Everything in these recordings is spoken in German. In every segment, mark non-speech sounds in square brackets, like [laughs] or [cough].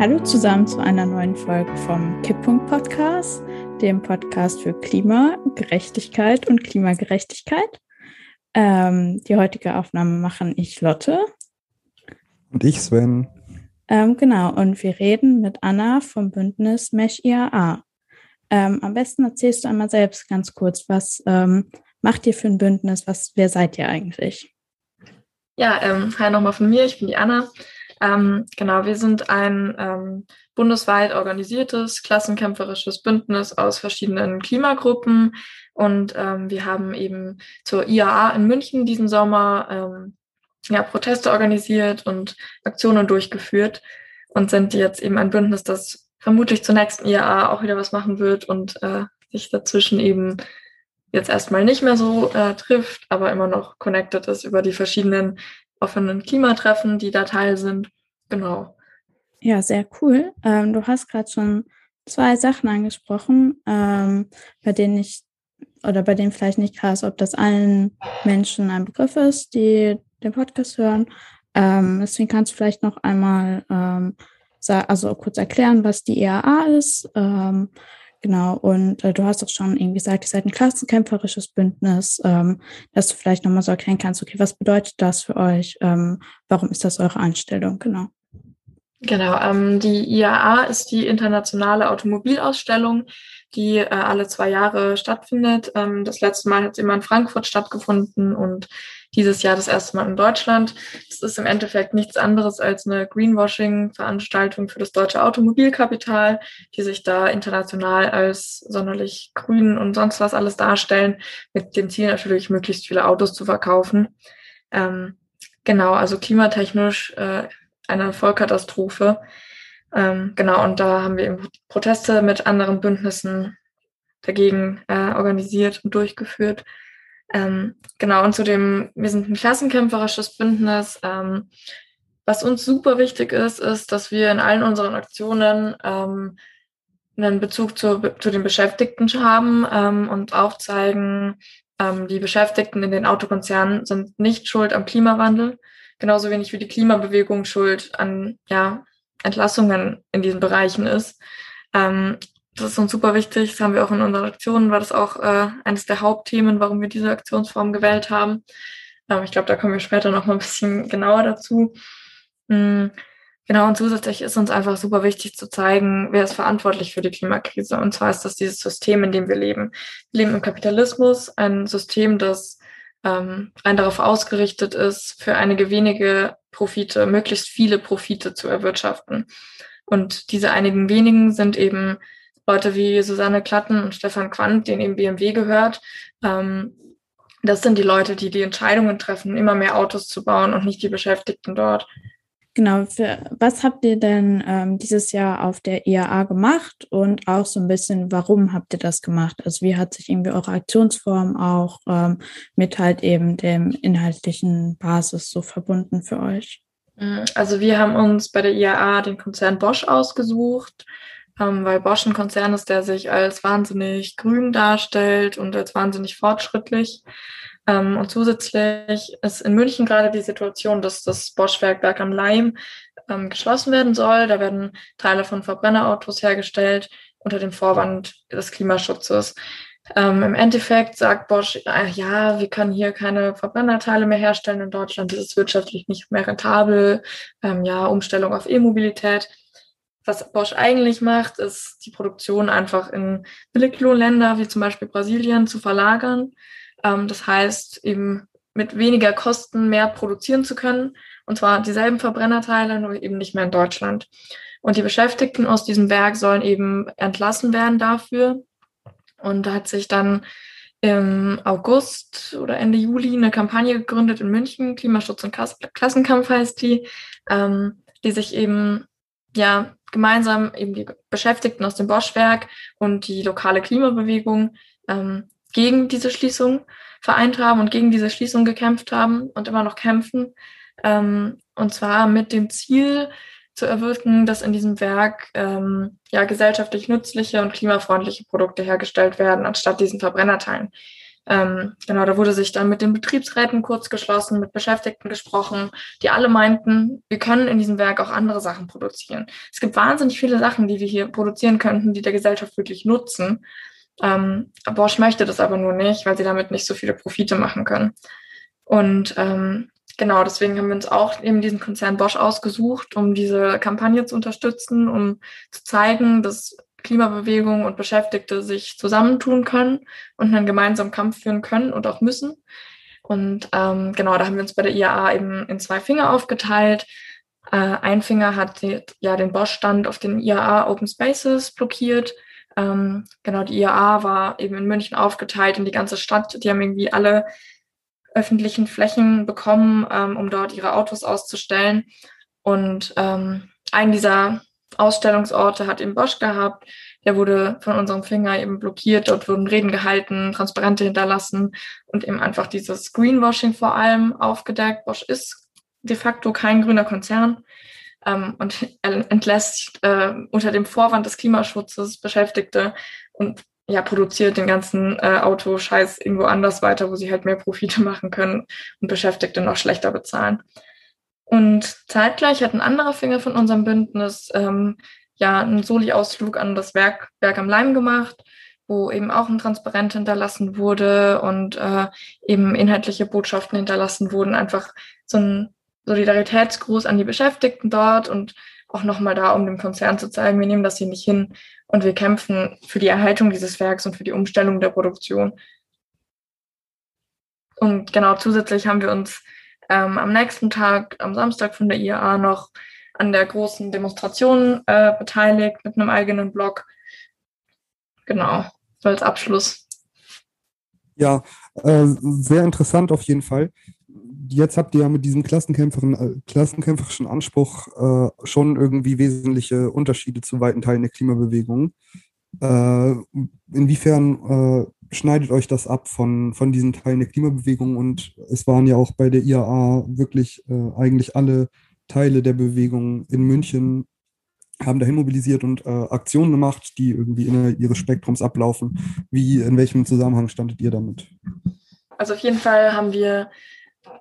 Hallo zusammen zu einer neuen Folge vom Kipppunkt Podcast, dem Podcast für Klima, Gerechtigkeit und Klimagerechtigkeit. Ähm, die heutige Aufnahme machen ich Lotte. Und ich Sven. Ähm, genau, und wir reden mit Anna vom Bündnis Mesh IAA. Ähm, am besten erzählst du einmal selbst ganz kurz, was ähm, macht ihr für ein Bündnis? Was, wer seid ihr eigentlich? Ja, ähm, hi nochmal von mir, ich bin die Anna. Ähm, genau, wir sind ein ähm, bundesweit organisiertes, klassenkämpferisches Bündnis aus verschiedenen Klimagruppen. Und ähm, wir haben eben zur IAA in München diesen Sommer ähm, ja, Proteste organisiert und Aktionen durchgeführt und sind jetzt eben ein Bündnis, das vermutlich zur nächsten IAA auch wieder was machen wird und äh, sich dazwischen eben jetzt erstmal nicht mehr so äh, trifft, aber immer noch connected ist über die verschiedenen offenen Klimatreffen, die da Teil sind. Genau. Ja, sehr cool. Ähm, du hast gerade schon zwei Sachen angesprochen, ähm, bei denen ich oder bei denen vielleicht nicht klar ist, ob das allen Menschen ein Begriff ist, die den Podcast hören. Ähm, deswegen kannst du vielleicht noch einmal ähm, also kurz erklären, was die EAA ist. Genau, und äh, du hast auch schon irgendwie gesagt, ihr seid ein klassenkämpferisches Bündnis, ähm, dass du vielleicht nochmal so erklären kannst, okay, was bedeutet das für euch? Ähm, warum ist das eure Einstellung? Genau. Genau, ähm, die IAA ist die internationale Automobilausstellung, die äh, alle zwei Jahre stattfindet. Ähm, das letzte Mal hat sie immer in Frankfurt stattgefunden und dieses Jahr das erste Mal in Deutschland. Es ist im Endeffekt nichts anderes als eine Greenwashing-Veranstaltung für das deutsche Automobilkapital, die sich da international als sonderlich grün und sonst was alles darstellen, mit dem Ziel natürlich, möglichst viele Autos zu verkaufen. Ähm, genau, also klimatechnisch äh, eine Vollkatastrophe. Ähm, genau, und da haben wir eben Proteste mit anderen Bündnissen dagegen äh, organisiert und durchgeführt. Ähm, genau, und zu dem, wir sind ein klassenkämpferisches Bündnis. Ähm, was uns super wichtig ist, ist, dass wir in allen unseren Aktionen ähm, einen Bezug zu, zu den Beschäftigten haben ähm, und aufzeigen, ähm, die Beschäftigten in den Autokonzernen sind nicht schuld am Klimawandel, genauso wenig wie die Klimabewegung schuld an ja, Entlassungen in diesen Bereichen ist. Ähm, das ist uns super wichtig. Das haben wir auch in unseren Aktionen, war das auch äh, eines der Hauptthemen, warum wir diese Aktionsform gewählt haben. Ähm, ich glaube, da kommen wir später noch mal ein bisschen genauer dazu. Mhm. Genau, und zusätzlich ist uns einfach super wichtig zu zeigen, wer ist verantwortlich für die Klimakrise. Und zwar ist das dieses System, in dem wir leben. Wir leben im Kapitalismus, ein System, das ähm, rein darauf ausgerichtet ist, für einige wenige Profite, möglichst viele Profite zu erwirtschaften. Und diese einigen wenigen sind eben Leute wie Susanne Klatten und Stefan Quandt, denen eben BMW gehört. Ähm, das sind die Leute, die die Entscheidungen treffen, immer mehr Autos zu bauen und nicht die Beschäftigten dort. Genau, für, was habt ihr denn ähm, dieses Jahr auf der IAA gemacht und auch so ein bisschen, warum habt ihr das gemacht? Also wie hat sich irgendwie eure Aktionsform auch ähm, mit halt eben dem inhaltlichen Basis so verbunden für euch? Also wir haben uns bei der IAA den Konzern Bosch ausgesucht ähm, weil Bosch ein Konzern ist, der sich als wahnsinnig grün darstellt und als wahnsinnig fortschrittlich. Ähm, und zusätzlich ist in München gerade die Situation, dass das Bosch-Werkwerk am Leim ähm, geschlossen werden soll. Da werden Teile von Verbrennerautos hergestellt unter dem Vorwand des Klimaschutzes. Ähm, Im Endeffekt sagt Bosch, äh, ja, wir können hier keine Verbrennerteile mehr herstellen in Deutschland, das ist wirtschaftlich nicht mehr rentabel, ähm, ja, Umstellung auf E-Mobilität. Was Bosch eigentlich macht, ist die Produktion einfach in Billiglohnländer wie zum Beispiel Brasilien zu verlagern. Ähm, das heißt, eben mit weniger Kosten mehr produzieren zu können. Und zwar dieselben Verbrennerteile, nur eben nicht mehr in Deutschland. Und die Beschäftigten aus diesem Werk sollen eben entlassen werden dafür. Und da hat sich dann im August oder Ende Juli eine Kampagne gegründet in München, Klimaschutz und Klassenkampf heißt die, ähm, die sich eben ja gemeinsam eben die Beschäftigten aus dem Boschwerk und die lokale Klimabewegung ähm, gegen diese Schließung vereint haben und gegen diese Schließung gekämpft haben und immer noch kämpfen. Ähm, und zwar mit dem Ziel zu erwirken, dass in diesem Werk ähm, ja gesellschaftlich nützliche und klimafreundliche Produkte hergestellt werden, anstatt diesen Verbrennerteilen. Ähm, genau, da wurde sich dann mit den Betriebsräten kurz geschlossen, mit Beschäftigten gesprochen, die alle meinten, wir können in diesem Werk auch andere Sachen produzieren. Es gibt wahnsinnig viele Sachen, die wir hier produzieren könnten, die der Gesellschaft wirklich nutzen. Ähm, Bosch möchte das aber nur nicht, weil sie damit nicht so viele Profite machen können. Und ähm, genau, deswegen haben wir uns auch eben diesen Konzern Bosch ausgesucht, um diese Kampagne zu unterstützen, um zu zeigen, dass Klimabewegung und Beschäftigte sich zusammentun können und einen gemeinsamen Kampf führen können und auch müssen. Und ähm, genau, da haben wir uns bei der IAA eben in zwei Finger aufgeteilt. Äh, ein Finger hat die, ja den Bosch-Stand auf den IAA Open Spaces blockiert. Ähm, genau, die IAA war eben in München aufgeteilt in die ganze Stadt. Die haben irgendwie alle öffentlichen Flächen bekommen, ähm, um dort ihre Autos auszustellen. Und ähm, einen dieser Ausstellungsorte hat eben Bosch gehabt. Der wurde von unserem Finger eben blockiert. Dort wurden Reden gehalten, Transparente hinterlassen und eben einfach dieses Greenwashing vor allem aufgedeckt. Bosch ist de facto kein grüner Konzern ähm, und [laughs] entlässt äh, unter dem Vorwand des Klimaschutzes Beschäftigte und ja, produziert den ganzen äh, Autoscheiß irgendwo anders weiter, wo sie halt mehr Profite [laughs] machen können und Beschäftigte noch schlechter bezahlen. Und zeitgleich hat ein anderer Finger von unserem Bündnis ähm, ja einen Soli-Ausflug an das Werk, Werk am Leim gemacht, wo eben auch ein Transparent hinterlassen wurde und äh, eben inhaltliche Botschaften hinterlassen wurden. Einfach so ein Solidaritätsgruß an die Beschäftigten dort und auch nochmal da, um dem Konzern zu zeigen, wir nehmen das hier nicht hin und wir kämpfen für die Erhaltung dieses Werks und für die Umstellung der Produktion. Und genau zusätzlich haben wir uns ähm, am nächsten Tag, am Samstag von der IAA noch an der großen Demonstration äh, beteiligt mit einem eigenen Blog. Genau, so als Abschluss. Ja, äh, sehr interessant auf jeden Fall. Jetzt habt ihr ja mit diesem äh, klassenkämpferischen Anspruch äh, schon irgendwie wesentliche Unterschiede zu weiten Teilen der Klimabewegung. Äh, inwiefern äh, schneidet euch das ab von, von diesen Teilen der Klimabewegung und es waren ja auch bei der IAA wirklich äh, eigentlich alle Teile der Bewegung in München haben dahin mobilisiert und äh, Aktionen gemacht, die irgendwie innerhalb ihres Spektrums ablaufen. Wie, in welchem Zusammenhang standet ihr damit? Also auf jeden Fall haben wir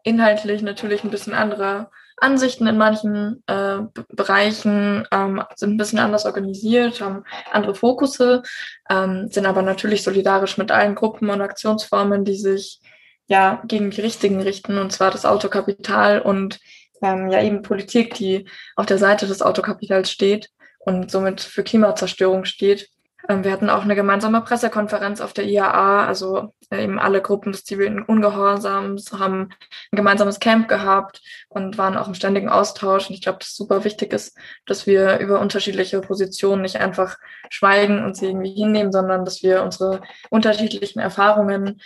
inhaltlich natürlich ein bisschen andere Ansichten in manchen äh, Bereichen, ähm, sind ein bisschen anders organisiert, haben andere Fokusse, ähm, sind aber natürlich solidarisch mit allen Gruppen und Aktionsformen, die sich ja gegen die Richtigen richten, und zwar das Autokapital und ähm, ja eben Politik, die auf der Seite des Autokapitals steht und somit für Klimazerstörung steht. Ähm, wir hatten auch eine gemeinsame Pressekonferenz auf der IAA, also äh, eben alle Gruppen des zivilen Ungehorsams haben ein gemeinsames Camp gehabt und waren auch im ständigen Austausch. Und ich glaube, dass super wichtig ist, dass wir über unterschiedliche Positionen nicht einfach schweigen und sie irgendwie hinnehmen, sondern dass wir unsere unterschiedlichen Erfahrungen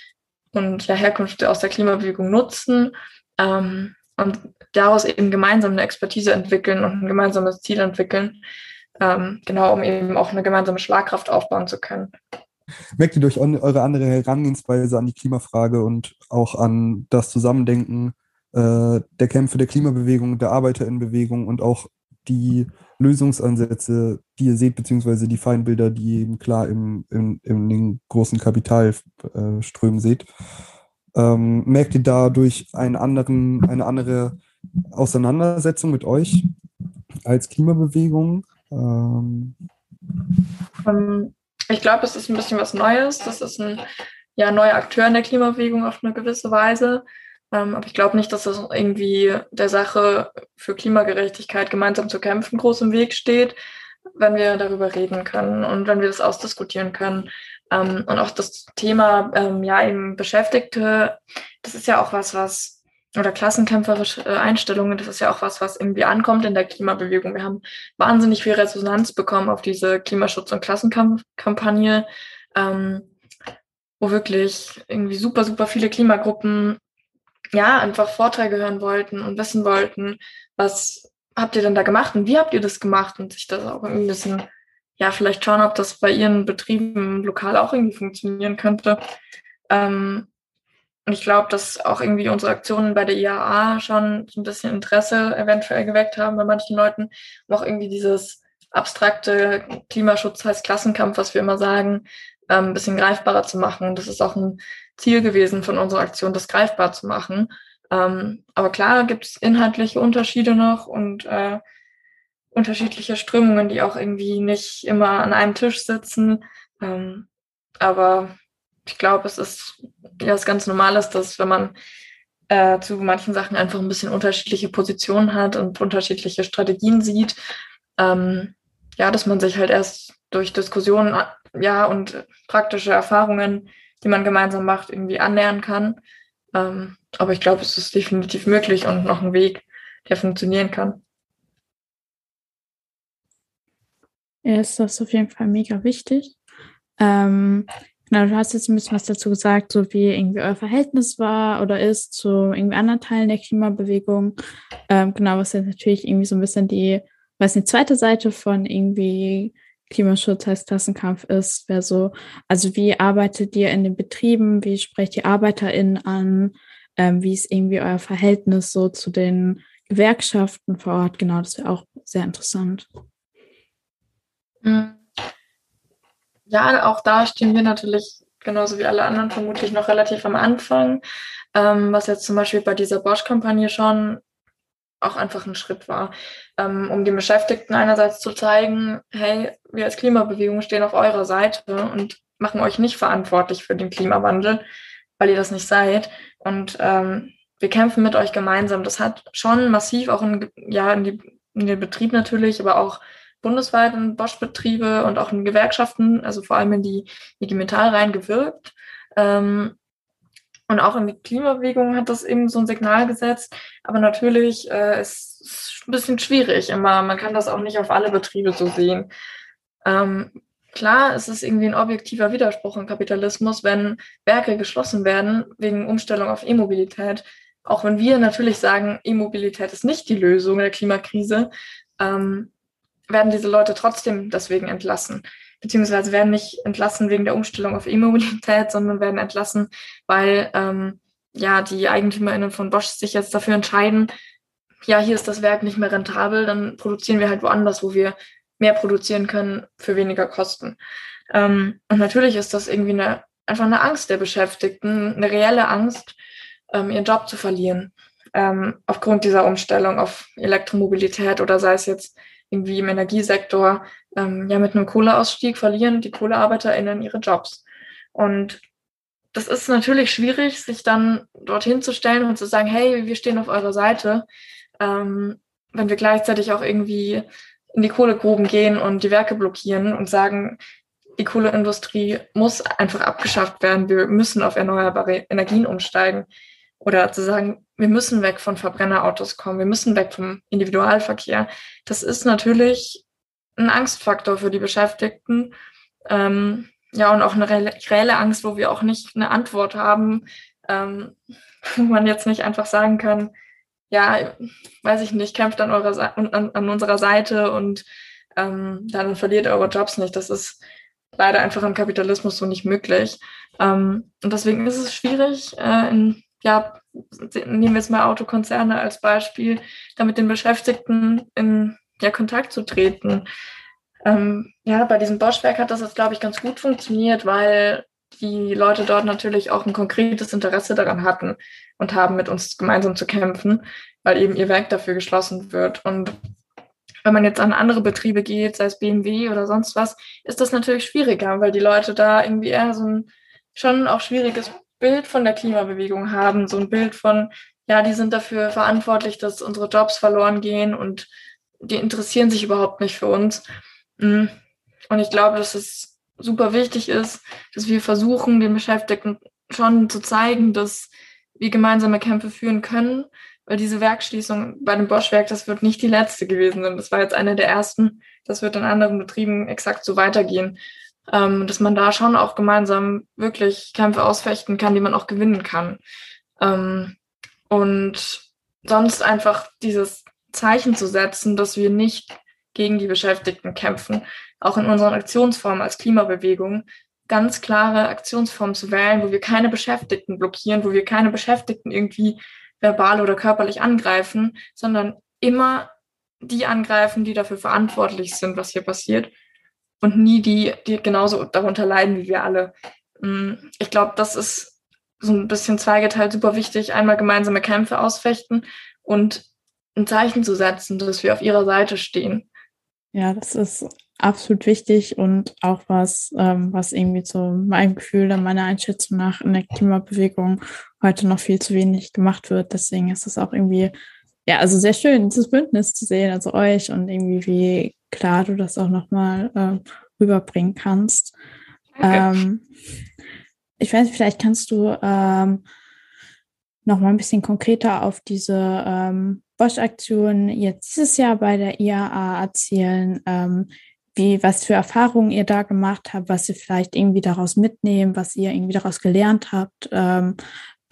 und ja, Herkünfte aus der Klimabewegung nutzen ähm, und daraus eben gemeinsam eine Expertise entwickeln und ein gemeinsames Ziel entwickeln ähm, genau, um eben auch eine gemeinsame Schlagkraft aufbauen zu können. Merkt ihr durch eure andere Herangehensweise an die Klimafrage und auch an das Zusammendenken äh, der Kämpfe der Klimabewegung, der Arbeiterinnenbewegung und auch die Lösungsansätze, die ihr seht, beziehungsweise die Feindbilder, die eben klar im, im, in den großen Kapitalströmen äh, seht. Ähm, merkt ihr dadurch einen anderen, eine andere Auseinandersetzung mit euch als Klimabewegung? Ähm. ähm ich glaube, es ist ein bisschen was Neues. Das ist ein ja, neuer Akteur in der Klimabewegung auf eine gewisse Weise. Ähm, aber ich glaube nicht, dass das irgendwie der Sache für Klimagerechtigkeit gemeinsam zu kämpfen groß im Weg steht, wenn wir darüber reden können und wenn wir das ausdiskutieren können. Ähm, und auch das Thema, ähm, ja, eben Beschäftigte, das ist ja auch was, was oder klassenkämpferische äh, Einstellungen, das ist ja auch was, was irgendwie ankommt in der Klimabewegung. Wir haben wahnsinnig viel Resonanz bekommen auf diese Klimaschutz- und Klassenkampagne, ähm, wo wirklich irgendwie super, super viele Klimagruppen ja einfach Vorträge hören wollten und wissen wollten, was habt ihr denn da gemacht und wie habt ihr das gemacht und sich das auch irgendwie ein bisschen, ja, vielleicht schauen, ob das bei ihren Betrieben lokal auch irgendwie funktionieren könnte. Ähm, und ich glaube, dass auch irgendwie unsere Aktionen bei der IAA schon so ein bisschen Interesse eventuell geweckt haben bei manchen Leuten, um auch irgendwie dieses abstrakte Klimaschutz heißt Klassenkampf, was wir immer sagen, ähm, ein bisschen greifbarer zu machen. Und das ist auch ein Ziel gewesen von unserer Aktion, das greifbar zu machen. Ähm, aber klar gibt es inhaltliche Unterschiede noch und äh, unterschiedliche Strömungen, die auch irgendwie nicht immer an einem Tisch sitzen. Ähm, aber ich glaube, es ist ja was ganz Normales, dass wenn man äh, zu manchen Sachen einfach ein bisschen unterschiedliche Positionen hat und unterschiedliche Strategien sieht, ähm, ja, dass man sich halt erst durch Diskussionen ja und praktische Erfahrungen, die man gemeinsam macht, irgendwie annähern kann. Ähm, aber ich glaube, es ist definitiv möglich und noch ein Weg, der funktionieren kann. Ja, ist das auf jeden Fall mega wichtig. Ähm, genau, du hast jetzt ein bisschen was dazu gesagt, so wie irgendwie euer Verhältnis war oder ist zu irgendwie anderen Teilen der Klimabewegung. Ähm, genau, was jetzt natürlich irgendwie so ein bisschen die, was die zweite Seite von irgendwie Klimaschutz als Klassenkampf ist, wäre so, also wie arbeitet ihr in den Betrieben, wie sprecht ihr ArbeiterInnen an, ähm, wie ist irgendwie euer Verhältnis so zu den Gewerkschaften vor Ort? Genau, das wäre auch sehr interessant. Mhm. Ja, auch da stehen wir natürlich genauso wie alle anderen vermutlich noch relativ am Anfang, ähm, was jetzt zum Beispiel bei dieser Bosch-Kampagne schon auch einfach ein Schritt war, ähm, um den Beschäftigten einerseits zu zeigen, hey, wir als Klimabewegung stehen auf eurer Seite und machen euch nicht verantwortlich für den Klimawandel, weil ihr das nicht seid. Und ähm, wir kämpfen mit euch gemeinsam. Das hat schon massiv auch in, ja, in, die, in den Betrieb natürlich, aber auch bundesweit in Bosch-Betriebe und auch in Gewerkschaften, also vor allem in die IG Metall reingewirkt. Ähm, und auch in die Klimabewegung hat das eben so ein Signal gesetzt. Aber natürlich äh, ist es ein bisschen schwierig immer. Man kann das auch nicht auf alle Betriebe so sehen. Ähm, klar, es ist irgendwie ein objektiver Widerspruch im Kapitalismus, wenn Werke geschlossen werden wegen Umstellung auf E-Mobilität. Auch wenn wir natürlich sagen, E-Mobilität ist nicht die Lösung der Klimakrise, ähm, werden diese Leute trotzdem deswegen entlassen. Beziehungsweise werden nicht entlassen wegen der Umstellung auf E-Mobilität, sondern werden entlassen, weil ähm, ja die EigentümerInnen von Bosch sich jetzt dafür entscheiden, ja, hier ist das Werk nicht mehr rentabel, dann produzieren wir halt woanders, wo wir mehr produzieren können für weniger Kosten. Ähm, und natürlich ist das irgendwie eine, einfach eine Angst der Beschäftigten, eine reelle Angst, ähm, ihren Job zu verlieren, ähm, aufgrund dieser Umstellung auf Elektromobilität oder sei es jetzt irgendwie im Energiesektor, ähm, ja mit einem Kohleausstieg verlieren die KohlearbeiterInnen ihre Jobs. Und das ist natürlich schwierig, sich dann dorthin zu stellen und zu sagen, hey, wir stehen auf eurer Seite, ähm, wenn wir gleichzeitig auch irgendwie in die Kohlegruben gehen und die Werke blockieren und sagen, die Kohleindustrie muss einfach abgeschafft werden, wir müssen auf erneuerbare Energien umsteigen. Oder zu sagen, wir müssen weg von Verbrennerautos kommen, wir müssen weg vom Individualverkehr. Das ist natürlich ein Angstfaktor für die Beschäftigten. Ähm, ja, und auch eine reelle Angst, wo wir auch nicht eine Antwort haben, ähm, [laughs] wo man jetzt nicht einfach sagen kann, ja, weiß ich nicht, kämpft an, eurer, an, an unserer Seite und ähm, dann verliert eure Jobs nicht. Das ist leider einfach im Kapitalismus so nicht möglich. Ähm, und deswegen ist es schwierig, äh, in, ja, nehmen wir jetzt mal Autokonzerne als Beispiel, damit den Beschäftigten in ja, Kontakt zu treten. Ähm, ja, bei diesem Boschwerk hat das jetzt, glaube ich, ganz gut funktioniert, weil die Leute dort natürlich auch ein konkretes Interesse daran hatten und haben, mit uns gemeinsam zu kämpfen, weil eben ihr Werk dafür geschlossen wird. Und wenn man jetzt an andere Betriebe geht, sei es BMW oder sonst was, ist das natürlich schwieriger, weil die Leute da irgendwie eher so ein schon auch schwieriges Bild von der Klimabewegung haben, so ein Bild von, ja, die sind dafür verantwortlich, dass unsere Jobs verloren gehen und die interessieren sich überhaupt nicht für uns. Mm. Und ich glaube, dass es super wichtig ist, dass wir versuchen, den Beschäftigten schon zu zeigen, dass wir gemeinsame Kämpfe führen können, weil diese Werkschließung bei dem Bosch-Werk, das wird nicht die letzte gewesen sein. Das war jetzt eine der ersten. Das wird in anderen Betrieben exakt so weitergehen. Ähm, dass man da schon auch gemeinsam wirklich Kämpfe ausfechten kann, die man auch gewinnen kann. Ähm, und sonst einfach dieses Zeichen zu setzen, dass wir nicht gegen die Beschäftigten kämpfen, auch in unseren Aktionsformen als Klimabewegung ganz klare Aktionsformen zu wählen, wo wir keine Beschäftigten blockieren, wo wir keine Beschäftigten irgendwie verbal oder körperlich angreifen, sondern immer die angreifen, die dafür verantwortlich sind, was hier passiert und nie die, die genauso darunter leiden wie wir alle. Mm, ich glaube, das ist so ein bisschen zweigeteilt super wichtig, einmal gemeinsame Kämpfe ausfechten und ein Zeichen zu setzen, dass wir auf ihrer Seite stehen. Ja, das ist absolut wichtig und auch was, ähm, was irgendwie zu meinem Gefühl meiner Einschätzung nach in der Klimabewegung heute noch viel zu wenig gemacht wird. Deswegen ist es auch irgendwie, ja, also sehr schön, dieses Bündnis zu sehen, also euch und irgendwie wie klar du das auch nochmal äh, rüberbringen kannst. Ähm, ich weiß, vielleicht kannst du ähm, noch mal ein bisschen konkreter auf diese ähm, Bosch-Aktion jetzt dieses Jahr bei der IAA erzählen, ähm, wie, was für Erfahrungen ihr da gemacht habt, was ihr vielleicht irgendwie daraus mitnehmen, was ihr irgendwie daraus gelernt habt. Ähm,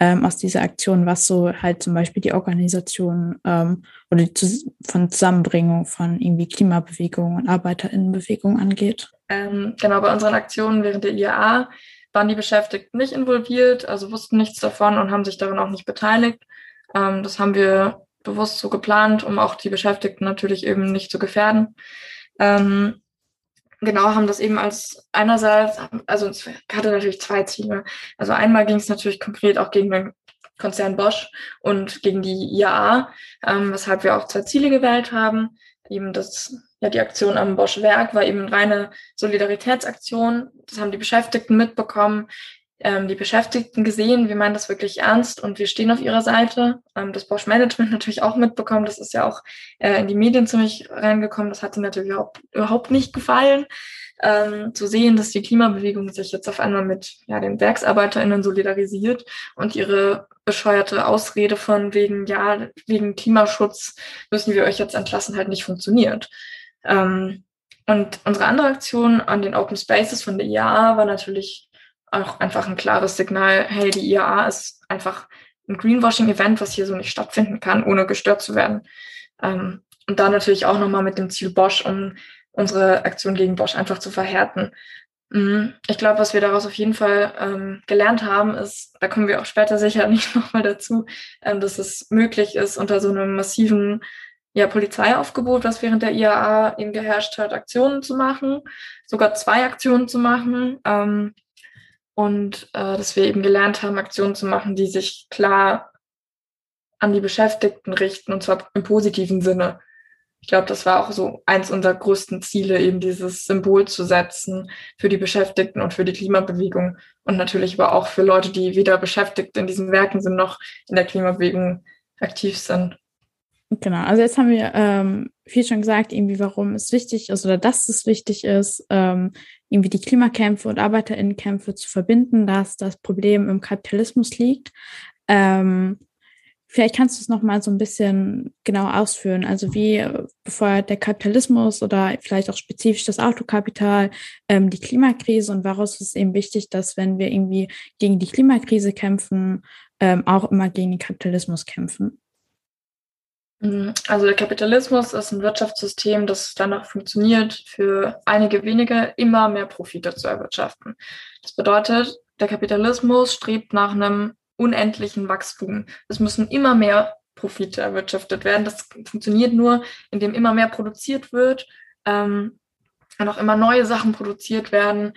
ähm, aus dieser Aktion, was so halt zum Beispiel die Organisation ähm, oder die von Zusammenbringung von irgendwie Klimabewegung und ArbeiterInnenbewegung angeht. Ähm, genau, bei unseren Aktionen während der IAA waren die Beschäftigten nicht involviert, also wussten nichts davon und haben sich daran auch nicht beteiligt. Ähm, das haben wir bewusst so geplant, um auch die Beschäftigten natürlich eben nicht zu gefährden. Ähm, genau, haben das eben als einerseits, also es hatte natürlich zwei Ziele. Also einmal ging es natürlich konkret auch gegen den Konzern Bosch und gegen die IAA, ähm, weshalb wir auch zwei Ziele gewählt haben. Eben das ja, die Aktion am Bosch Werk war eben eine reine Solidaritätsaktion. Das haben die Beschäftigten mitbekommen, ähm, die Beschäftigten gesehen, wir meinen das wirklich ernst und wir stehen auf ihrer Seite. Ähm, das Bosch Management [laughs] natürlich auch mitbekommen. Das ist ja auch äh, in die Medien ziemlich reingekommen. Das hat ihnen natürlich überhaupt, überhaupt nicht gefallen. Ähm, zu sehen, dass die Klimabewegung sich jetzt auf einmal mit ja, den WerksarbeiterInnen solidarisiert und ihre bescheuerte Ausrede von wegen, ja, wegen Klimaschutz müssen wir euch jetzt entlassen, halt nicht funktioniert. Ähm, und unsere andere Aktion an den Open Spaces von der IAA war natürlich auch einfach ein klares Signal, hey, die IAA ist einfach ein Greenwashing-Event, was hier so nicht stattfinden kann, ohne gestört zu werden. Ähm, und da natürlich auch nochmal mit dem Ziel Bosch, um unsere Aktion gegen Bosch einfach zu verhärten. Mhm. Ich glaube, was wir daraus auf jeden Fall ähm, gelernt haben, ist, da kommen wir auch später sicherlich [laughs] nochmal dazu, ähm, dass es möglich ist, unter so einem massiven ja, Polizeiaufgebot, was während der IAA eben geherrscht hat, Aktionen zu machen, sogar zwei Aktionen zu machen. Ähm, und äh, dass wir eben gelernt haben, Aktionen zu machen, die sich klar an die Beschäftigten richten, und zwar im positiven Sinne. Ich glaube, das war auch so eins unserer größten Ziele, eben dieses Symbol zu setzen für die Beschäftigten und für die Klimabewegung und natürlich aber auch für Leute, die weder beschäftigt in diesen Werken sind noch in der Klimabewegung aktiv sind. Genau, also jetzt haben wir ähm, viel schon gesagt, irgendwie, warum es wichtig ist oder dass es wichtig ist, ähm, irgendwie die Klimakämpfe und ArbeiterInnenkämpfe zu verbinden, dass das Problem im Kapitalismus liegt. Ähm, vielleicht kannst du es nochmal so ein bisschen genau ausführen. Also wie befeuert der Kapitalismus oder vielleicht auch spezifisch das Autokapital ähm, die Klimakrise und warum ist es eben wichtig, dass wenn wir irgendwie gegen die Klimakrise kämpfen, ähm, auch immer gegen den Kapitalismus kämpfen? Mhm. Also der Kapitalismus ist ein Wirtschaftssystem, das danach funktioniert, für einige wenige immer mehr Profite zu erwirtschaften. Das bedeutet, der Kapitalismus strebt nach einem unendlichen Wachstum. Es müssen immer mehr Profite erwirtschaftet werden. Das funktioniert nur, indem immer mehr produziert wird ähm, und auch immer neue Sachen produziert werden,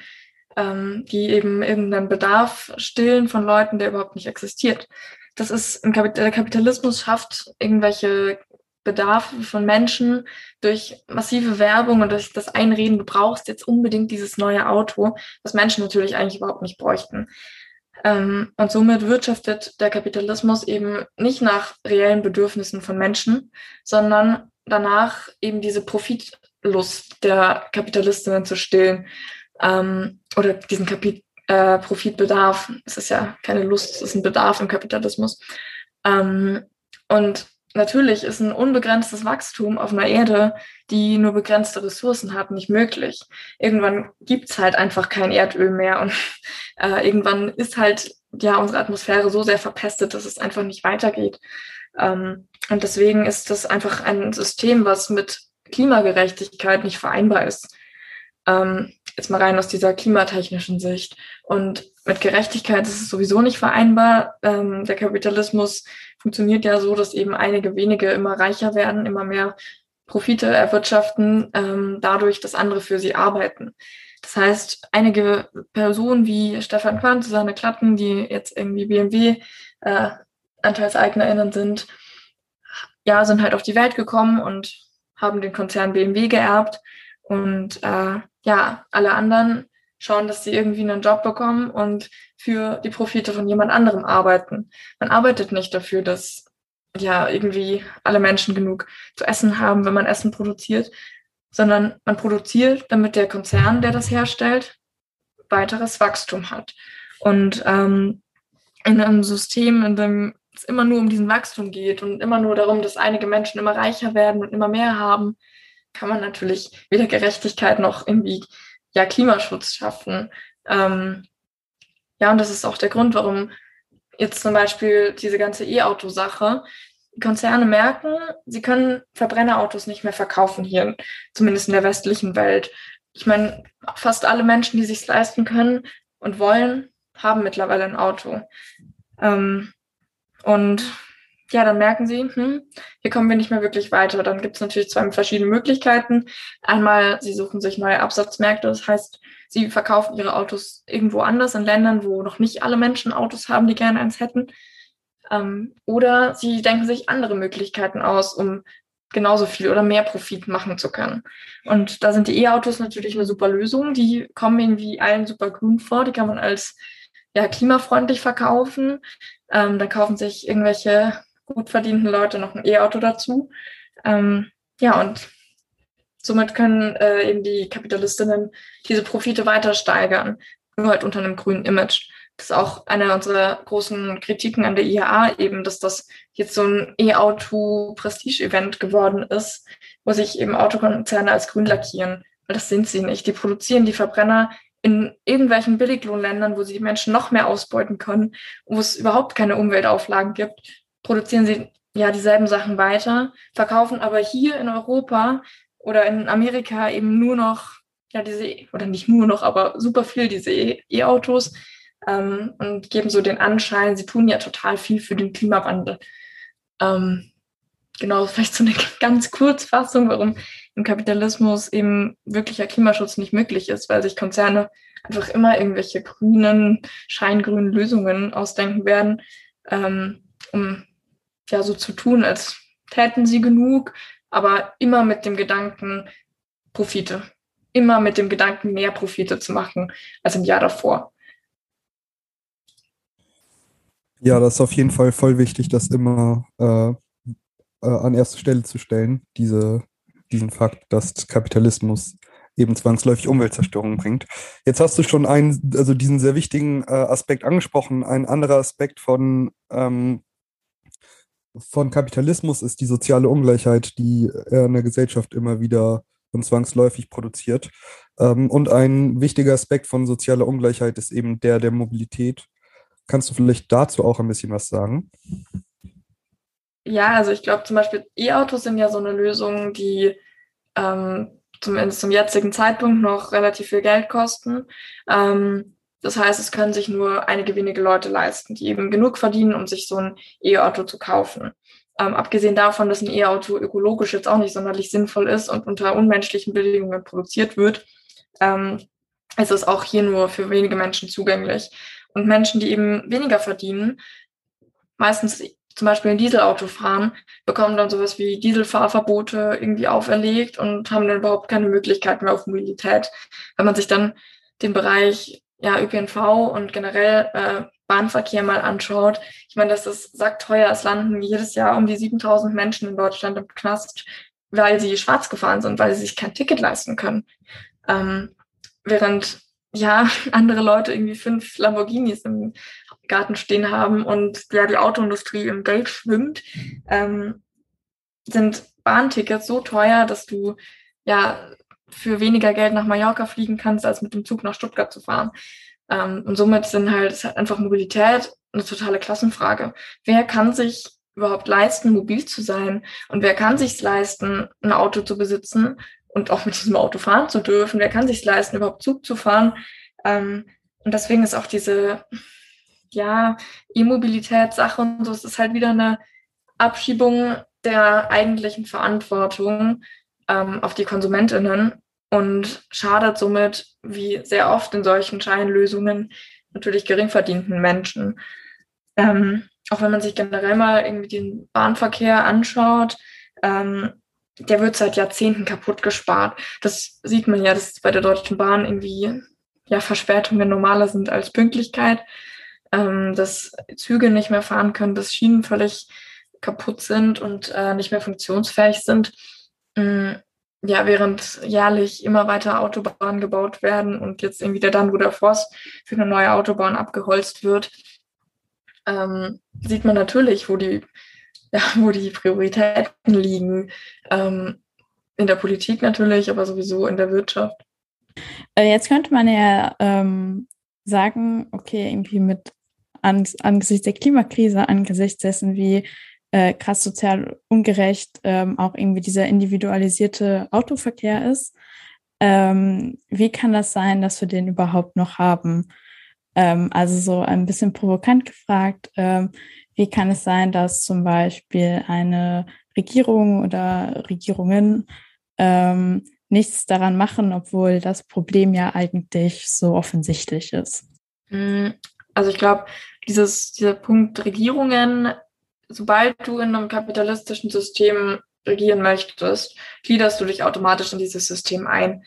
ähm, die eben irgendeinen Bedarf stillen von Leuten, der überhaupt nicht existiert das ist der Kapitalismus schafft irgendwelche Bedarfe von Menschen durch massive Werbung und durch das Einreden, du brauchst jetzt unbedingt dieses neue Auto, was Menschen natürlich eigentlich überhaupt nicht bräuchten. Ähm, und somit wirtschaftet der Kapitalismus eben nicht nach reellen Bedürfnissen von Menschen, sondern danach eben diese Profitlust der Kapitalistinnen zu stillen ähm, oder diesen Kapit äh, Profitbedarf. Es ist ja keine Lust, es ist ein Bedarf im Kapitalismus. Ähm, und natürlich ist ein unbegrenztes Wachstum auf einer Erde, die nur begrenzte Ressourcen hat, nicht möglich. Irgendwann gibt's halt einfach kein Erdöl mehr und [laughs] äh, irgendwann ist halt ja unsere Atmosphäre so sehr verpestet, dass es einfach nicht weitergeht. Ähm, und deswegen ist das einfach ein System, was mit Klimagerechtigkeit nicht vereinbar ist. Ähm, jetzt mal rein aus dieser klimatechnischen Sicht. Und mit Gerechtigkeit ist es sowieso nicht vereinbar. Ähm, der Kapitalismus funktioniert ja so, dass eben einige wenige immer reicher werden, immer mehr Profite erwirtschaften, ähm, dadurch, dass andere für sie arbeiten. Das heißt, einige Personen wie Stefan Quandt, Susanne Klatten, die jetzt irgendwie BMW äh, AnteilseignerInnen sind, ja, sind halt auf die Welt gekommen und haben den Konzern BMW geerbt. Und äh, ja, alle anderen schauen, dass sie irgendwie einen Job bekommen und für die Profite von jemand anderem arbeiten. Man arbeitet nicht dafür, dass ja irgendwie alle Menschen genug zu essen haben, wenn man Essen produziert, sondern man produziert, damit der Konzern, der das herstellt, weiteres Wachstum hat. Und ähm, in einem System, in dem es immer nur um diesen Wachstum geht und immer nur darum, dass einige Menschen immer reicher werden und immer mehr haben, kann man natürlich weder Gerechtigkeit noch irgendwie ja Klimaschutz schaffen. Ähm, ja, und das ist auch der Grund, warum jetzt zum Beispiel diese ganze E-Auto-Sache, Konzerne merken, sie können Verbrennerautos nicht mehr verkaufen hier, zumindest in der westlichen Welt. Ich meine, fast alle Menschen, die sich leisten können und wollen, haben mittlerweile ein Auto. Ähm, und ja, dann merken sie, hm, hier kommen wir nicht mehr wirklich weiter. Dann gibt es natürlich zwei verschiedene Möglichkeiten. Einmal, sie suchen sich neue Absatzmärkte, das heißt, sie verkaufen ihre Autos irgendwo anders in Ländern, wo noch nicht alle Menschen Autos haben, die gerne eins hätten. Ähm, oder sie denken sich andere Möglichkeiten aus, um genauso viel oder mehr Profit machen zu können. Und da sind die E-Autos natürlich eine super Lösung. Die kommen irgendwie allen super grün vor. Die kann man als ja, klimafreundlich verkaufen. Ähm, dann kaufen sich irgendwelche gut verdienten Leute noch ein E-Auto dazu. Ähm, ja, und somit können äh, eben die Kapitalistinnen diese Profite weiter steigern, nur halt unter einem grünen Image. Das ist auch eine unserer großen Kritiken an der IAA eben, dass das jetzt so ein E-Auto-Prestige-Event geworden ist, wo sich eben Autokonzerne als grün lackieren. Weil das sind sie nicht. Die produzieren die Verbrenner in irgendwelchen Billiglohnländern, wo sie die Menschen noch mehr ausbeuten können, wo es überhaupt keine Umweltauflagen gibt, produzieren sie ja dieselben Sachen weiter, verkaufen aber hier in Europa oder in Amerika eben nur noch, ja, diese, oder nicht nur noch, aber super viel diese E-Autos ähm, und geben so den Anschein, sie tun ja total viel für den Klimawandel. Ähm, genau, vielleicht so eine [laughs] ganz Kurzfassung, warum im Kapitalismus eben wirklicher Klimaschutz nicht möglich ist, weil sich Konzerne einfach immer irgendwelche grünen, scheingrünen Lösungen ausdenken werden, ähm, um ja so zu tun, als täten sie genug, aber immer mit dem Gedanken Profite. Immer mit dem Gedanken, mehr Profite zu machen als im Jahr davor. Ja, das ist auf jeden Fall voll wichtig, das immer äh, äh, an erste Stelle zu stellen, diese, diesen Fakt, dass Kapitalismus eben zwangsläufig Umweltzerstörung bringt. Jetzt hast du schon einen, also diesen sehr wichtigen äh, Aspekt angesprochen. Ein anderer Aspekt von, ähm, von Kapitalismus ist die soziale Ungleichheit, die in der Gesellschaft immer wieder und zwangsläufig produziert. Ähm, und ein wichtiger Aspekt von sozialer Ungleichheit ist eben der der Mobilität. Kannst du vielleicht dazu auch ein bisschen was sagen? Ja, also ich glaube zum Beispiel E-Autos sind ja so eine Lösung, die ähm, zumindest zum jetzigen Zeitpunkt noch relativ viel Geld kosten. Ähm, das heißt, es können sich nur einige wenige Leute leisten, die eben genug verdienen, um sich so ein E-Auto zu kaufen. Ähm, abgesehen davon, dass ein E-Auto ökologisch jetzt auch nicht sonderlich sinnvoll ist und unter unmenschlichen Bedingungen produziert wird, ähm, ist es auch hier nur für wenige Menschen zugänglich. Und Menschen, die eben weniger verdienen, meistens zum Beispiel ein Dieselauto fahren, bekommen dann sowas wie Dieselfahrverbote irgendwie auferlegt und haben dann überhaupt keine Möglichkeit mehr auf Mobilität. Wenn man sich dann den Bereich ja, ÖPNV und generell äh, Bahnverkehr mal anschaut, ich meine, das ist sackteuer. Es landen jedes Jahr um die 7000 Menschen in Deutschland im Knast, weil sie schwarz gefahren sind, weil sie sich kein Ticket leisten können. Ähm, während ja [laughs] andere Leute irgendwie fünf Lamborghinis im Garten stehen haben und ja die Autoindustrie im Geld schwimmt, ähm, sind Bahntickets so teuer, dass du ja für weniger Geld nach Mallorca fliegen kannst, als mit dem Zug nach Stuttgart zu fahren. Ähm, und somit sind halt einfach Mobilität eine totale Klassenfrage. Wer kann sich überhaupt leisten, mobil zu sein? Und wer kann sich leisten, ein Auto zu besitzen und auch mit diesem Auto fahren zu dürfen? Wer kann sich leisten, überhaupt Zug zu fahren? Ähm, und deswegen ist auch diese ja, E-Mobilität-Sache und so, es ist halt wieder eine Abschiebung der eigentlichen Verantwortung ähm, auf die KonsumentInnen und schadet somit, wie sehr oft in solchen Scheinlösungen, natürlich gering verdienten Menschen. Ähm, auch wenn man sich generell mal irgendwie den Bahnverkehr anschaut, ähm, der wird seit Jahrzehnten kaputt gespart. Das sieht man ja, dass bei der Deutschen Bahn irgendwie ja Verspätungen normaler sind als Pünktlichkeit, ähm, dass Züge nicht mehr fahren können, dass Schienen völlig kaputt sind und äh, nicht mehr funktionsfähig sind. Ähm, ja, während jährlich immer weiter Autobahnen gebaut werden und jetzt irgendwie der Dannruder Forst für eine neue Autobahn abgeholzt wird, ähm, sieht man natürlich, wo die, [laughs] ja, wo die Prioritäten liegen. Ähm, in der Politik natürlich, aber sowieso in der Wirtschaft. Äh, jetzt könnte man ja ähm, sagen, okay, irgendwie mit an, angesichts der Klimakrise, angesichts dessen, wie äh, krass sozial ungerecht ähm, auch irgendwie dieser individualisierte Autoverkehr ist, ähm, wie kann das sein, dass wir den überhaupt noch haben? Ähm, also so ein bisschen provokant gefragt, ähm, wie kann es sein, dass zum Beispiel eine Regierung oder Regierungen ähm, nichts daran machen, obwohl das Problem ja eigentlich so offensichtlich ist? Hm, also ich glaube, dieser Punkt Regierungen, sobald du in einem kapitalistischen System regieren möchtest, gliederst du dich automatisch in dieses System ein.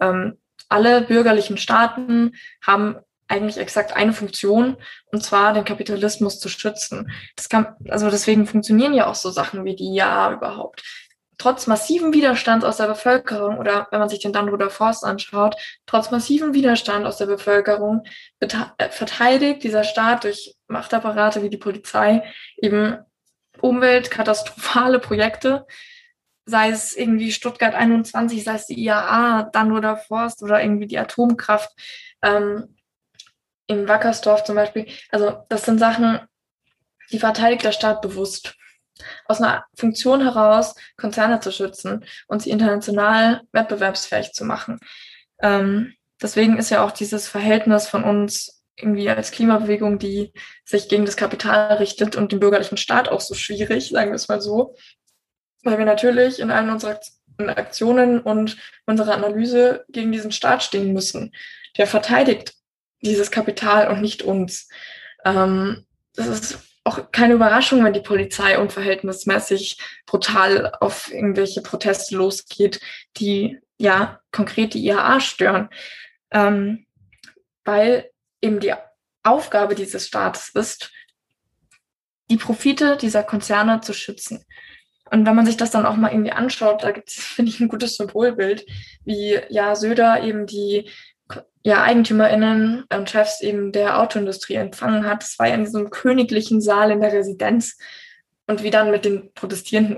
Ähm, alle bürgerlichen Staaten haben eigentlich exakt eine Funktion, und zwar den Kapitalismus zu schützen. Das kann, also deswegen funktionieren ja auch so Sachen wie die IA überhaupt. Trotz massiven Widerstands aus der Bevölkerung oder wenn man sich den Dannruder Forst anschaut, trotz massiven Widerstand aus der Bevölkerung äh, verteidigt dieser Staat durch Machtapparate wie die Polizei eben umweltkatastrophale Projekte, sei es irgendwie Stuttgart 21, sei es die IAA, Dannruder Forst oder irgendwie die Atomkraft. Ähm, in Wackersdorf zum Beispiel. Also das sind Sachen, die verteidigt der Staat bewusst. Aus einer Funktion heraus, Konzerne zu schützen und sie international wettbewerbsfähig zu machen. Ähm, deswegen ist ja auch dieses Verhältnis von uns irgendwie als Klimabewegung, die sich gegen das Kapital richtet und den bürgerlichen Staat auch so schwierig, sagen wir es mal so. Weil wir natürlich in allen unserer Aktionen und unserer Analyse gegen diesen Staat stehen müssen. Der verteidigt dieses Kapital und nicht uns. Ähm, das ist auch keine Überraschung, wenn die Polizei unverhältnismäßig brutal auf irgendwelche Proteste losgeht, die ja konkret die IAA stören. Ähm, weil eben die Aufgabe dieses Staates ist, die Profite dieser Konzerne zu schützen. Und wenn man sich das dann auch mal irgendwie anschaut, da gibt es, [laughs] finde ich, ein gutes Symbolbild, wie ja Söder eben die ja, EigentümerInnen und Chefs eben der Autoindustrie empfangen hat. Das war ja in diesem königlichen Saal in der Residenz und wie dann mit den Protestierenden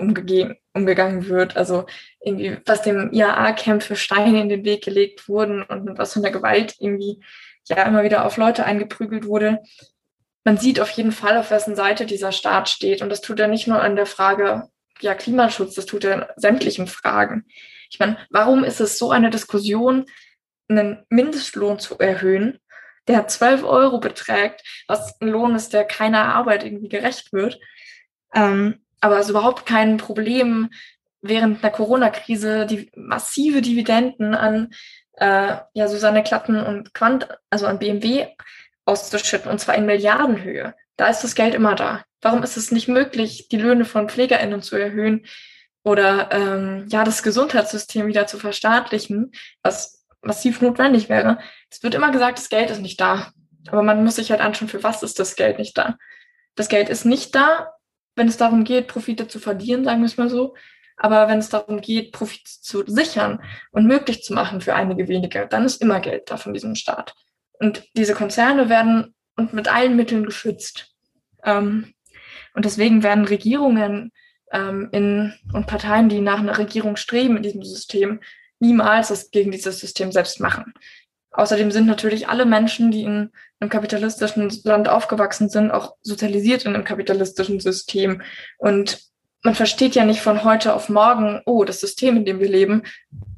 umgegangen wird. Also irgendwie, was dem IAA-Camp für Steine in den Weg gelegt wurden und was von der Gewalt irgendwie ja immer wieder auf Leute eingeprügelt wurde. Man sieht auf jeden Fall, auf wessen Seite dieser Staat steht. Und das tut er nicht nur an der Frage, ja, Klimaschutz, das tut er in sämtlichen Fragen. Ich meine, warum ist es so eine Diskussion, einen Mindestlohn zu erhöhen, der 12 Euro beträgt, was ein Lohn ist, der keiner Arbeit irgendwie gerecht wird. Ähm, aber es ist überhaupt kein Problem, während einer Corona-Krise die massive Dividenden an äh, ja, Susanne Klatten und Quant, also an BMW auszuschütten, und zwar in Milliardenhöhe. Da ist das Geld immer da. Warum ist es nicht möglich, die Löhne von PflegerInnen zu erhöhen oder ähm, ja, das Gesundheitssystem wieder zu verstaatlichen, was massiv notwendig wäre. Es wird immer gesagt, das Geld ist nicht da. Aber man muss sich halt anschauen, für was ist das Geld nicht da. Das Geld ist nicht da, wenn es darum geht, Profite zu verdienen, sagen wir es mal so. Aber wenn es darum geht, Profite zu sichern und möglich zu machen für einige wenige, dann ist immer Geld da von diesem Staat. Und diese Konzerne werden und mit allen Mitteln geschützt. Ähm, und deswegen werden Regierungen ähm, in, und Parteien, die nach einer Regierung streben in diesem System, niemals das gegen dieses System selbst machen. Außerdem sind natürlich alle Menschen, die in einem kapitalistischen Land aufgewachsen sind, auch sozialisiert in einem kapitalistischen System. Und man versteht ja nicht von heute auf morgen, oh, das System, in dem wir leben,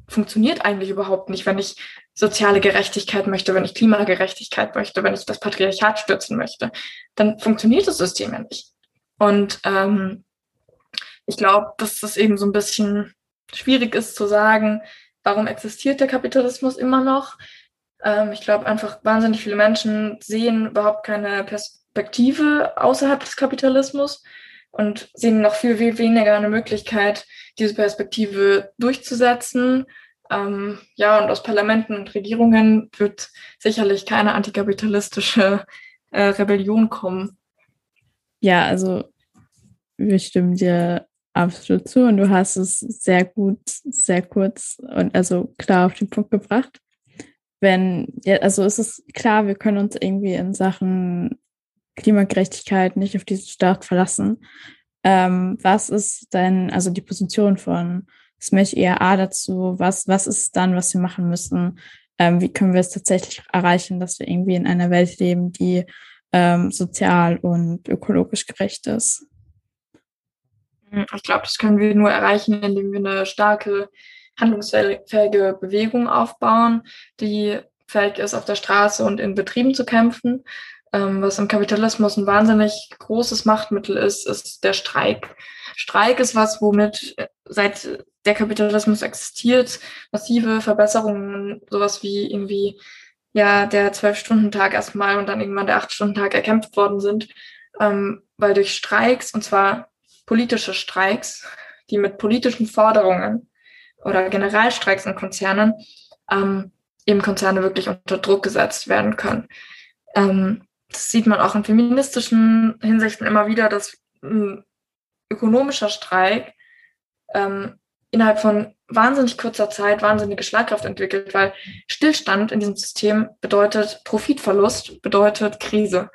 funktioniert eigentlich überhaupt nicht, wenn ich soziale Gerechtigkeit möchte, wenn ich Klimagerechtigkeit möchte, wenn ich das Patriarchat stürzen möchte. Dann funktioniert das System ja nicht. Und ähm, ich glaube, dass das eben so ein bisschen schwierig ist zu sagen, warum existiert der Kapitalismus immer noch? Ähm, ich glaube einfach, wahnsinnig viele Menschen sehen überhaupt keine Perspektive außerhalb des Kapitalismus und sehen noch viel, viel weniger eine Möglichkeit, diese Perspektive durchzusetzen. Ähm, ja, und aus Parlamenten und Regierungen wird sicherlich keine antikapitalistische äh, Rebellion kommen. Ja, also wir stimmen dir absolut zu und du hast es sehr gut, sehr kurz und also klar auf den Punkt gebracht. Wenn, ja, also es ist klar, wir können uns irgendwie in Sachen Klimagerechtigkeit nicht auf diesen Staat verlassen. Ähm, was ist denn, also die Position von Smash ERA dazu? Was, was ist dann, was wir machen müssen? Ähm, wie können wir es tatsächlich erreichen, dass wir irgendwie in einer Welt leben, die ähm, sozial und ökologisch gerecht ist? Ich glaube, das können wir nur erreichen, indem wir eine starke, handlungsfähige Bewegung aufbauen, die fähig ist, auf der Straße und in Betrieben zu kämpfen. Ähm, was im Kapitalismus ein wahnsinnig großes Machtmittel ist, ist der Streik. Streik ist was, womit seit der Kapitalismus existiert, massive Verbesserungen, sowas wie irgendwie ja der Zwölf-Stunden-Tag erstmal und dann irgendwann der Acht-Stunden-Tag erkämpft worden sind, ähm, weil durch Streiks, und zwar politische Streiks, die mit politischen Forderungen oder Generalstreiks in Konzernen ähm, eben Konzerne wirklich unter Druck gesetzt werden können. Ähm, das sieht man auch in feministischen Hinsichten immer wieder, dass ein ökonomischer Streik ähm, innerhalb von wahnsinnig kurzer Zeit wahnsinnige Schlagkraft entwickelt, weil Stillstand in diesem System bedeutet Profitverlust, bedeutet Krise.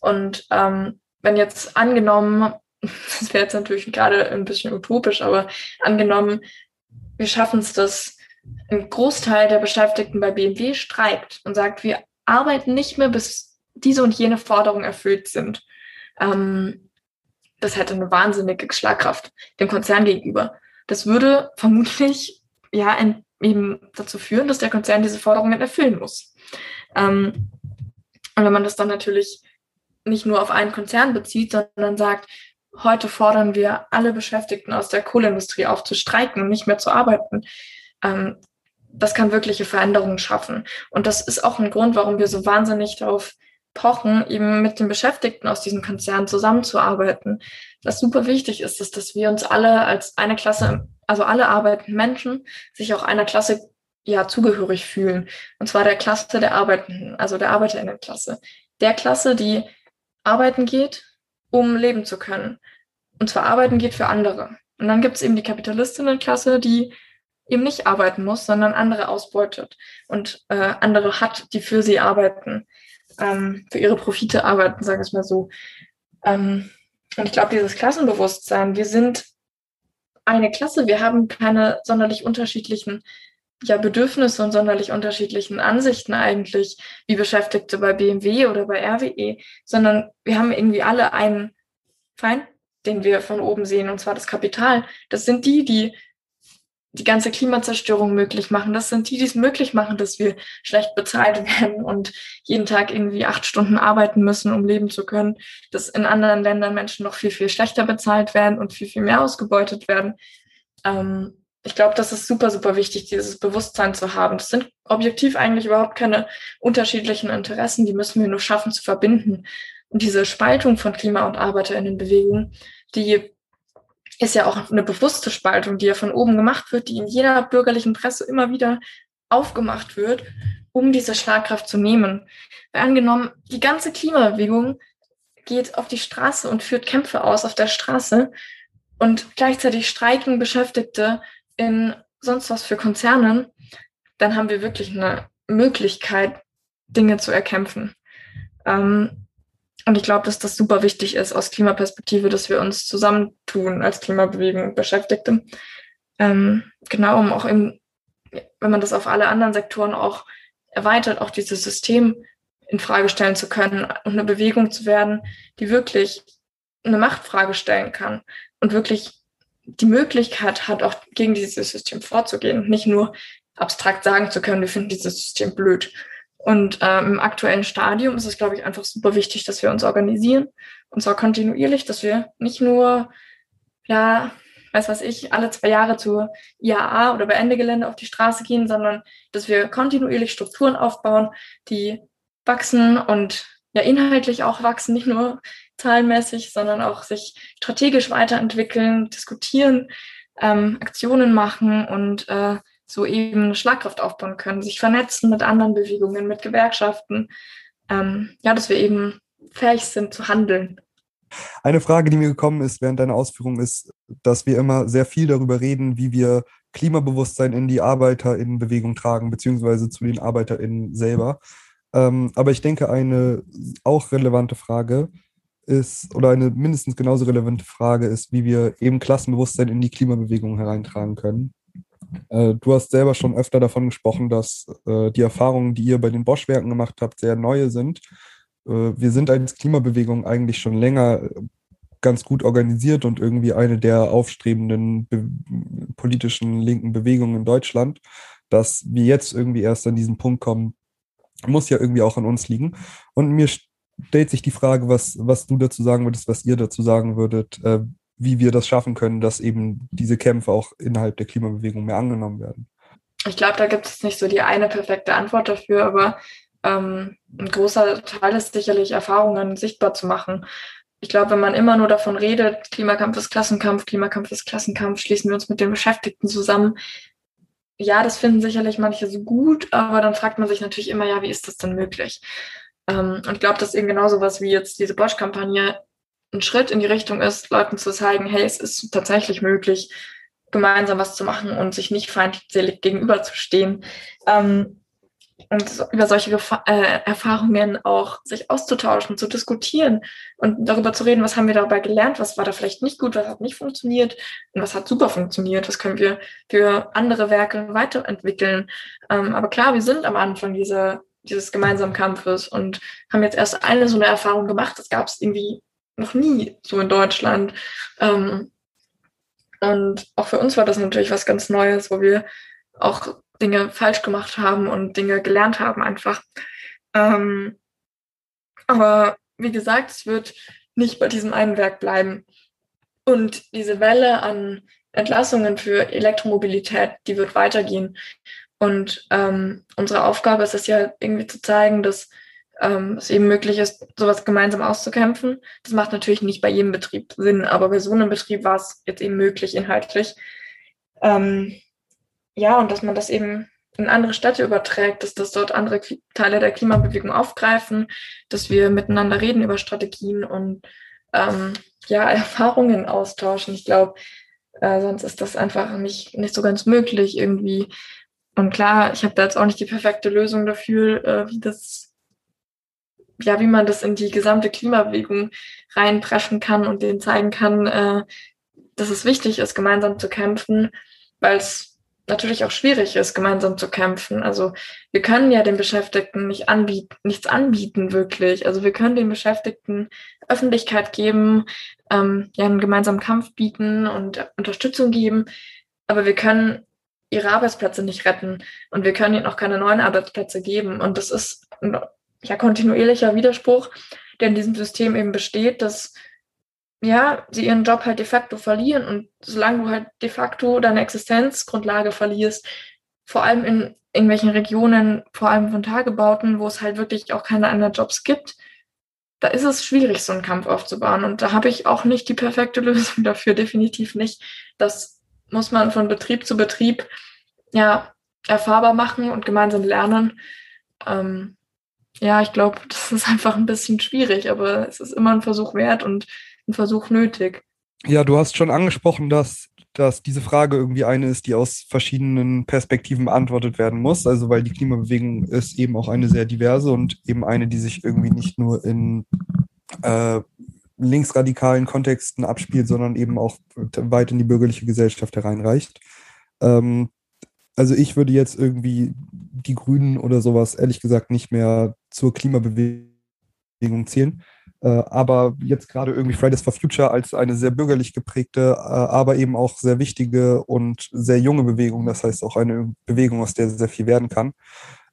Und ähm, wenn jetzt angenommen, [laughs] das wäre jetzt natürlich gerade ein bisschen utopisch, aber angenommen, wir schaffen es, dass ein Großteil der Beschäftigten bei BMW streikt und sagt, wir arbeiten nicht mehr, bis diese und jene Forderungen erfüllt sind. Ähm, das hätte eine wahnsinnige Schlagkraft dem Konzern gegenüber. Das würde vermutlich ja eben dazu führen, dass der Konzern diese Forderungen erfüllen muss. Ähm, und wenn man das dann natürlich nicht nur auf einen Konzern bezieht, sondern sagt, heute fordern wir alle Beschäftigten aus der Kohleindustrie auf zu streiken und nicht mehr zu arbeiten, ähm, das kann wirkliche Veränderungen schaffen. Und das ist auch ein Grund, warum wir so wahnsinnig darauf pochen, eben mit den Beschäftigten aus diesem Konzern zusammenzuarbeiten. Was super wichtig ist, ist, dass wir uns alle als eine Klasse, also alle arbeitenden Menschen, sich auch einer Klasse ja zugehörig fühlen. Und zwar der Klasse der Arbeitenden, also der Arbeiterinnenklasse. Der Klasse, die arbeiten geht, um leben zu können. Und zwar arbeiten geht für andere. Und dann gibt es eben die Kapitalistinnenklasse, die eben nicht arbeiten muss, sondern andere ausbeutet und äh, andere hat, die für sie arbeiten ähm, für ihre Profite arbeiten, sagen wir es mal so. Ähm, und ich glaube, dieses Klassenbewusstsein, wir sind eine Klasse, wir haben keine sonderlich unterschiedlichen ja, Bedürfnisse und sonderlich unterschiedlichen Ansichten eigentlich, wie Beschäftigte bei BMW oder bei RWE, sondern wir haben irgendwie alle einen Feind, den wir von oben sehen, und zwar das Kapital. Das sind die, die die ganze Klimazerstörung möglich machen. Das sind die, die es möglich machen, dass wir schlecht bezahlt werden und jeden Tag irgendwie acht Stunden arbeiten müssen, um leben zu können. Dass in anderen Ländern Menschen noch viel, viel schlechter bezahlt werden und viel, viel mehr ausgebeutet werden. Ähm, ich glaube, das ist super, super wichtig, dieses Bewusstsein zu haben. Das sind objektiv eigentlich überhaupt keine unterschiedlichen Interessen. Die müssen wir nur schaffen zu verbinden. Und diese Spaltung von Klima- und Arbeiterinnenbewegungen, die ist ja auch eine bewusste Spaltung, die ja von oben gemacht wird, die in jeder bürgerlichen Presse immer wieder aufgemacht wird, um diese Schlagkraft zu nehmen. Weil angenommen, die ganze Klimabewegung geht auf die Straße und führt Kämpfe aus auf der Straße und gleichzeitig streiken Beschäftigte in sonst was für Konzernen, dann haben wir wirklich eine Möglichkeit, Dinge zu erkämpfen. Ähm, und ich glaube, dass das super wichtig ist aus Klimaperspektive, dass wir uns zusammentun als Klimabewegung Beschäftigte. Ähm, genau, um auch im, wenn man das auf alle anderen Sektoren auch erweitert, auch dieses System in Frage stellen zu können und eine Bewegung zu werden, die wirklich eine Machtfrage stellen kann und wirklich die Möglichkeit hat, auch gegen dieses System vorzugehen, nicht nur abstrakt sagen zu können, wir finden dieses System blöd, und äh, im aktuellen Stadium ist es, glaube ich, einfach super wichtig, dass wir uns organisieren. Und zwar kontinuierlich, dass wir nicht nur ja, weiß was ich, alle zwei Jahre zur IAA oder bei Ende Gelände auf die Straße gehen, sondern dass wir kontinuierlich Strukturen aufbauen, die wachsen und ja inhaltlich auch wachsen, nicht nur zahlenmäßig, sondern auch sich strategisch weiterentwickeln, diskutieren, ähm, Aktionen machen und äh, so eben eine Schlagkraft aufbauen können, sich vernetzen mit anderen Bewegungen, mit Gewerkschaften. Ähm, ja, dass wir eben fähig sind zu handeln. Eine Frage, die mir gekommen ist während deiner Ausführung, ist, dass wir immer sehr viel darüber reden, wie wir Klimabewusstsein in die ArbeiterInnenbewegung tragen, beziehungsweise zu den ArbeiterInnen selber. Ähm, aber ich denke, eine auch relevante Frage ist, oder eine mindestens genauso relevante Frage ist, wie wir eben Klassenbewusstsein in die Klimabewegung hereintragen können. Äh, du hast selber schon öfter davon gesprochen, dass äh, die Erfahrungen, die ihr bei den Bosch-Werken gemacht habt, sehr neue sind. Äh, wir sind als Klimabewegung eigentlich schon länger äh, ganz gut organisiert und irgendwie eine der aufstrebenden politischen linken Bewegungen in Deutschland. Dass wir jetzt irgendwie erst an diesen Punkt kommen, muss ja irgendwie auch an uns liegen. Und mir stellt sich die Frage, was, was du dazu sagen würdest, was ihr dazu sagen würdet, äh, wie wir das schaffen können, dass eben diese Kämpfe auch innerhalb der Klimabewegung mehr angenommen werden. Ich glaube, da gibt es nicht so die eine perfekte Antwort dafür, aber ähm, ein großer Teil ist sicherlich Erfahrungen sichtbar zu machen. Ich glaube, wenn man immer nur davon redet, Klimakampf ist Klassenkampf, Klimakampf ist Klassenkampf, schließen wir uns mit den Beschäftigten zusammen. Ja, das finden sicherlich manche so gut, aber dann fragt man sich natürlich immer, ja, wie ist das denn möglich? Ähm, und ich glaube, dass eben genau sowas wie jetzt diese Bosch-Kampagne ein Schritt in die Richtung ist, Leuten zu zeigen, hey, es ist tatsächlich möglich, gemeinsam was zu machen und sich nicht feindselig gegenüberzustehen. Ähm, und über solche Gefa äh, Erfahrungen auch sich auszutauschen, zu diskutieren und darüber zu reden, was haben wir dabei gelernt, was war da vielleicht nicht gut, was hat nicht funktioniert und was hat super funktioniert, was können wir für andere Werke weiterentwickeln. Ähm, aber klar, wir sind am Anfang dieser, dieses gemeinsamen Kampfes und haben jetzt erst eine so eine Erfahrung gemacht. Das gab es irgendwie noch nie so in Deutschland. Ähm, und auch für uns war das natürlich was ganz Neues, wo wir auch Dinge falsch gemacht haben und Dinge gelernt haben einfach. Ähm, aber wie gesagt, es wird nicht bei diesem einen Werk bleiben. Und diese Welle an Entlassungen für Elektromobilität, die wird weitergehen. Und ähm, unsere Aufgabe ist es ja irgendwie zu zeigen, dass ähm, es eben möglich ist, sowas gemeinsam auszukämpfen. Das macht natürlich nicht bei jedem Betrieb Sinn, aber bei so einem Betrieb war es jetzt eben möglich inhaltlich. Ähm, ja, und dass man das eben in andere Städte überträgt, dass das dort andere Teile der Klimabewegung aufgreifen, dass wir miteinander reden über Strategien und ähm, ja, [laughs] Erfahrungen austauschen. Ich glaube, äh, sonst ist das einfach nicht, nicht so ganz möglich irgendwie. Und klar, ich habe da jetzt auch nicht die perfekte Lösung dafür, äh, wie das ja, wie man das in die gesamte Klimabewegung reinpreschen kann und denen zeigen kann, äh, dass es wichtig ist, gemeinsam zu kämpfen, weil es natürlich auch schwierig ist, gemeinsam zu kämpfen. Also wir können ja den Beschäftigten nicht anbieten, nichts anbieten wirklich. Also wir können den Beschäftigten Öffentlichkeit geben, ähm, ja einen gemeinsamen Kampf bieten und Unterstützung geben, aber wir können ihre Arbeitsplätze nicht retten und wir können ihnen auch keine neuen Arbeitsplätze geben. Und das ist ja, kontinuierlicher Widerspruch, der in diesem System eben besteht, dass ja, sie ihren Job halt de facto verlieren und solange du halt de facto deine Existenzgrundlage verlierst, vor allem in irgendwelchen Regionen, vor allem von Tagebauten, wo es halt wirklich auch keine anderen Jobs gibt, da ist es schwierig, so einen Kampf aufzubauen. Und da habe ich auch nicht die perfekte Lösung [laughs] dafür, definitiv nicht. Das muss man von Betrieb zu Betrieb ja erfahrbar machen und gemeinsam lernen. Ähm, ja, ich glaube, das ist einfach ein bisschen schwierig, aber es ist immer ein Versuch wert und ein Versuch nötig. Ja, du hast schon angesprochen, dass, dass diese Frage irgendwie eine ist, die aus verschiedenen Perspektiven beantwortet werden muss. Also weil die Klimabewegung ist eben auch eine sehr diverse und eben eine, die sich irgendwie nicht nur in äh, linksradikalen Kontexten abspielt, sondern eben auch weit in die bürgerliche Gesellschaft hereinreicht. Ähm, also ich würde jetzt irgendwie die Grünen oder sowas ehrlich gesagt nicht mehr zur Klimabewegung zählen. Äh, aber jetzt gerade irgendwie Fridays for Future als eine sehr bürgerlich geprägte, äh, aber eben auch sehr wichtige und sehr junge Bewegung, das heißt auch eine Bewegung, aus der sehr viel werden kann.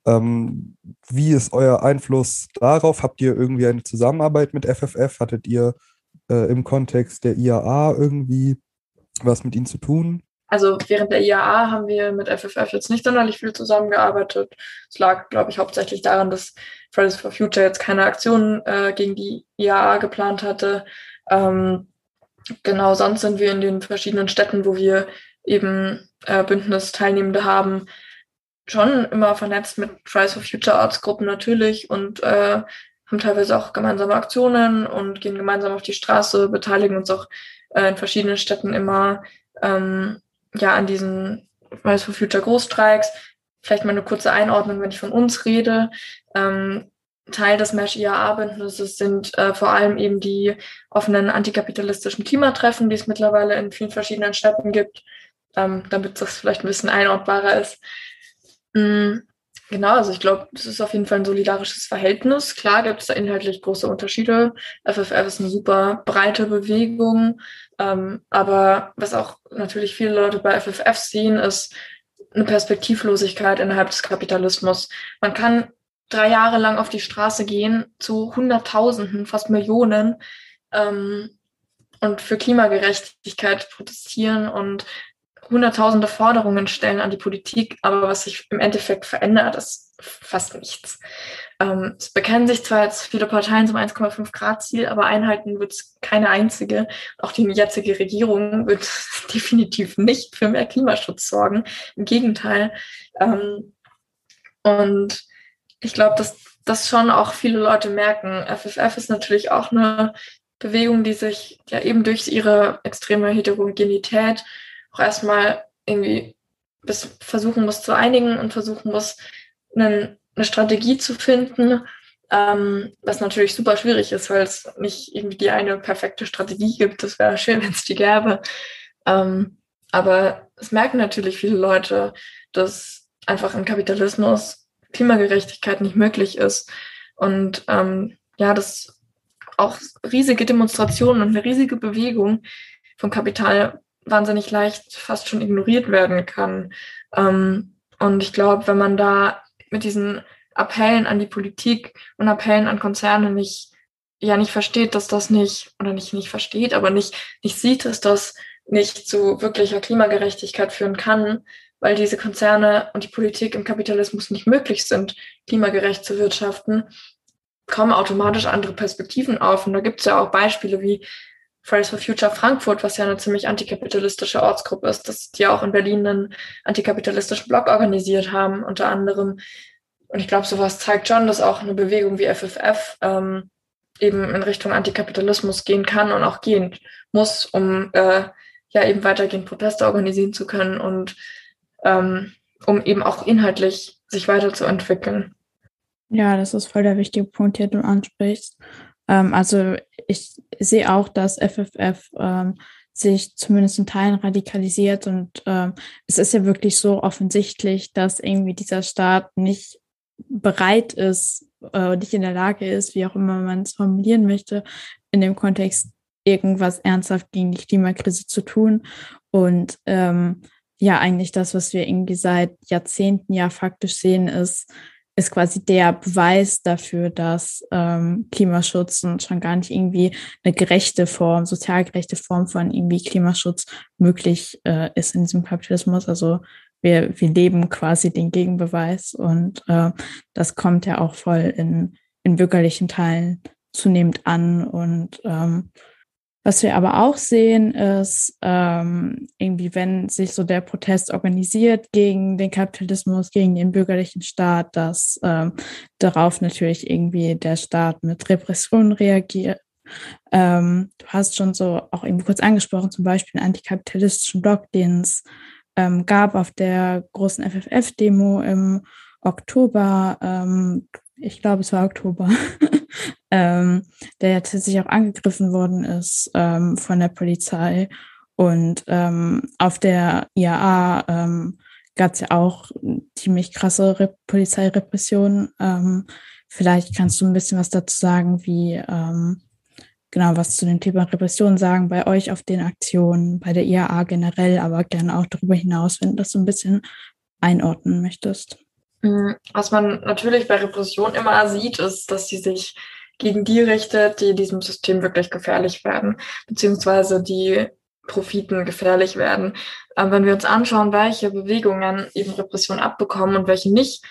Ähm, wie ist euer Einfluss darauf? Habt ihr irgendwie eine Zusammenarbeit mit FFF? Hattet ihr äh, im Kontext der IAA irgendwie was mit ihnen zu tun? Also während der IAA haben wir mit FFF jetzt nicht sonderlich viel zusammengearbeitet. Es lag, glaube ich, hauptsächlich daran, dass Fridays for Future jetzt keine Aktionen äh, gegen die IAA geplant hatte. Ähm, genau, sonst sind wir in den verschiedenen Städten, wo wir eben äh, Bündnisteilnehmende haben, schon immer vernetzt mit Fridays for Future Ortsgruppen natürlich und äh, haben teilweise auch gemeinsame Aktionen und gehen gemeinsam auf die Straße, beteiligen uns auch äh, in verschiedenen Städten immer ähm, ja an diesen Fridays for Future Großstreiks. Vielleicht mal eine kurze Einordnung, wenn ich von uns rede. Ähm, Teil des Mesh IAA-Bündnisses sind äh, vor allem eben die offenen antikapitalistischen Klimatreffen, die es mittlerweile in vielen verschiedenen Städten gibt, ähm, damit das vielleicht ein bisschen einordbarer ist. Mhm. Genau, also ich glaube, das ist auf jeden Fall ein solidarisches Verhältnis. Klar gibt es da inhaltlich große Unterschiede. FFF ist eine super breite Bewegung, ähm, aber was auch natürlich viele Leute bei FFF sehen, ist eine Perspektivlosigkeit innerhalb des Kapitalismus. Man kann drei Jahre lang auf die Straße gehen zu Hunderttausenden, fast Millionen ähm, und für Klimagerechtigkeit protestieren und hunderttausende Forderungen stellen an die Politik, aber was sich im Endeffekt verändert, ist fast nichts. Ähm, es bekennen sich zwar jetzt viele Parteien zum 1,5 Grad Ziel, aber einhalten wird es keine einzige. Auch die jetzige Regierung wird [laughs] definitiv nicht für mehr Klimaschutz sorgen. Im Gegenteil. Ähm, und ich glaube, dass das schon auch viele Leute merken. FFF ist natürlich auch eine Bewegung, die sich ja eben durch ihre extreme Heterogenität auch erstmal irgendwie bis versuchen muss zu einigen und versuchen muss, eine Strategie zu finden, ähm, was natürlich super schwierig ist, weil es nicht irgendwie die eine perfekte Strategie gibt. Das wäre schön, wenn es die gäbe. Ähm, aber es merken natürlich viele Leute, dass einfach im Kapitalismus Klimagerechtigkeit nicht möglich ist. Und ähm, ja, dass auch riesige Demonstrationen und eine riesige Bewegung vom Kapital wahnsinnig leicht fast schon ignoriert werden kann. Ähm, und ich glaube, wenn man da mit diesen Appellen an die Politik und Appellen an Konzerne nicht, ja, nicht versteht, dass das nicht, oder nicht, nicht versteht, aber nicht, nicht sieht, dass das nicht zu wirklicher Klimagerechtigkeit führen kann, weil diese Konzerne und die Politik im Kapitalismus nicht möglich sind, klimagerecht zu wirtschaften, kommen automatisch andere Perspektiven auf. Und da gibt es ja auch Beispiele wie Fridays for Future Frankfurt, was ja eine ziemlich antikapitalistische Ortsgruppe ist, dass die auch in Berlin einen antikapitalistischen Blog organisiert haben, unter anderem. Und ich glaube, sowas zeigt schon, dass auch eine Bewegung wie FFF ähm, eben in Richtung Antikapitalismus gehen kann und auch gehen muss, um äh, ja eben weitergehend Proteste organisieren zu können und ähm, um eben auch inhaltlich sich weiterzuentwickeln. Ja, das ist voll der wichtige Punkt, den du ansprichst. Ähm, also ich sehe auch, dass FFF ähm, sich zumindest in Teilen radikalisiert und ähm, es ist ja wirklich so offensichtlich, dass irgendwie dieser Staat nicht bereit ist, äh, nicht in der Lage ist, wie auch immer man es formulieren möchte, in dem Kontext irgendwas ernsthaft gegen die Klimakrise zu tun. Und ähm, ja, eigentlich das, was wir irgendwie seit Jahrzehnten ja faktisch sehen, ist, ist quasi der Beweis dafür, dass ähm, Klimaschutz und schon gar nicht irgendwie eine gerechte Form, sozial gerechte Form von irgendwie Klimaschutz möglich äh, ist in diesem Kapitalismus. Also wir, wir leben quasi den Gegenbeweis und äh, das kommt ja auch voll in, in bürgerlichen Teilen zunehmend an und ähm, was wir aber auch sehen, ist ähm, irgendwie, wenn sich so der Protest organisiert gegen den Kapitalismus, gegen den bürgerlichen Staat, dass ähm, darauf natürlich irgendwie der Staat mit Repressionen reagiert. Ähm, du hast schon so auch irgendwie kurz angesprochen, zum Beispiel einen antikapitalistischen Block, den es ähm, gab auf der großen FFF-Demo im Oktober. Ähm, ich glaube, es war Oktober. [laughs] ähm, der ja tatsächlich auch angegriffen worden ist ähm, von der Polizei. Und ähm, auf der IAA ähm, gab es ja auch ziemlich krasse Re Polizeirepressionen. Ähm, vielleicht kannst du ein bisschen was dazu sagen, wie ähm, genau was zu dem Thema Repression sagen bei euch auf den Aktionen, bei der IAA generell, aber gerne auch darüber hinaus, wenn du das so ein bisschen einordnen möchtest. Mm, was man natürlich bei Repression immer sieht, ist, dass sie sich gegen die richtet, die diesem System wirklich gefährlich werden, beziehungsweise die Profiten gefährlich werden. Ähm, wenn wir uns anschauen, welche Bewegungen eben Repression abbekommen und welche nicht,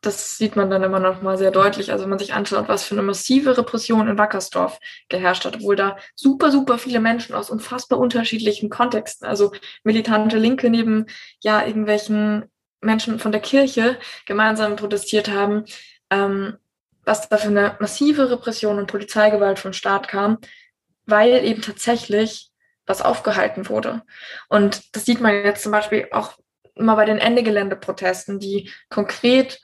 das sieht man dann immer noch mal sehr deutlich. Also wenn man sich anschaut, was für eine massive Repression in Wackersdorf geherrscht hat, obwohl da super, super viele Menschen aus unfassbar unterschiedlichen Kontexten, also militante Linke neben ja irgendwelchen Menschen von der Kirche gemeinsam protestiert haben, ähm, was da für eine massive Repression und Polizeigewalt vom Staat kam, weil eben tatsächlich was aufgehalten wurde. Und das sieht man jetzt zum Beispiel auch immer bei den Ende-Gelände-Protesten, die konkret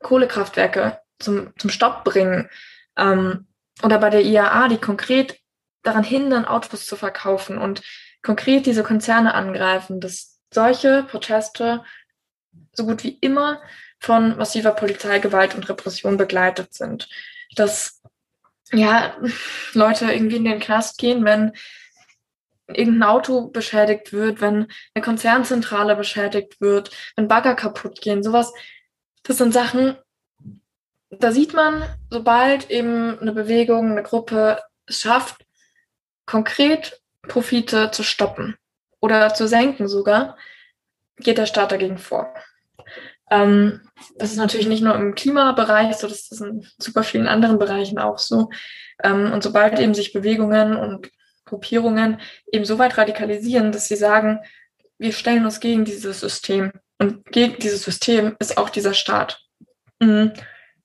Kohlekraftwerke zum, zum Stopp bringen. Ähm, oder bei der IAA, die konkret daran hindern, Autos zu verkaufen und konkret diese Konzerne angreifen, dass solche Proteste so gut wie immer von massiver Polizeigewalt und Repression begleitet sind. Dass ja, Leute irgendwie in den Knast gehen, wenn irgendein Auto beschädigt wird, wenn eine Konzernzentrale beschädigt wird, wenn Bagger kaputt gehen, sowas. Das sind Sachen, da sieht man, sobald eben eine Bewegung, eine Gruppe es schafft, konkret Profite zu stoppen oder zu senken sogar, geht der Staat dagegen vor. Ähm, das ist natürlich nicht nur im Klimabereich so, das ist in super vielen anderen Bereichen auch so. Ähm, und sobald eben sich Bewegungen und Gruppierungen eben so weit radikalisieren, dass sie sagen, wir stellen uns gegen dieses System. Und gegen dieses System ist auch dieser Staat. Mhm.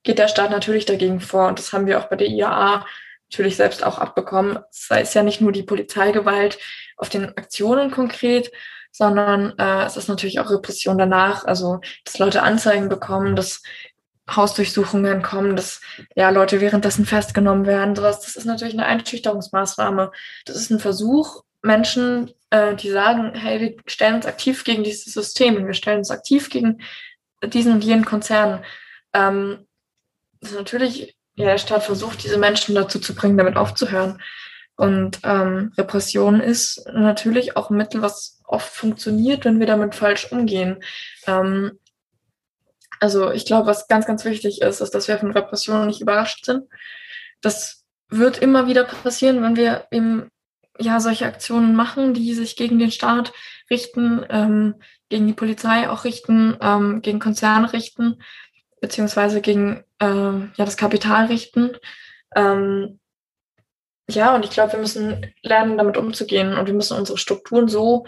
Geht der Staat natürlich dagegen vor. Und das haben wir auch bei der IAA natürlich selbst auch abbekommen. Es ist ja nicht nur die Polizeigewalt auf den Aktionen konkret, sondern äh, es ist natürlich auch Repression danach, also dass Leute Anzeigen bekommen, dass Hausdurchsuchungen kommen, dass ja Leute währenddessen festgenommen werden, sowas. Das ist natürlich eine Einschüchterungsmaßnahme. Das ist ein Versuch, Menschen, äh, die sagen, hey, wir stellen uns aktiv gegen dieses System, wir stellen uns aktiv gegen diesen und jenen Konzern. Ähm, das ist natürlich, ja, der Staat versucht, diese Menschen dazu zu bringen, damit aufzuhören. Und ähm, Repression ist natürlich auch ein Mittel, was oft funktioniert, wenn wir damit falsch umgehen. Ähm, also ich glaube, was ganz, ganz wichtig ist, ist, dass wir von Repressionen nicht überrascht sind. Das wird immer wieder passieren, wenn wir eben ja solche Aktionen machen, die sich gegen den Staat richten, ähm, gegen die Polizei auch richten, ähm, gegen Konzerne richten, beziehungsweise gegen äh, ja das Kapital richten. Ähm, ja, und ich glaube, wir müssen lernen, damit umzugehen und wir müssen unsere Strukturen so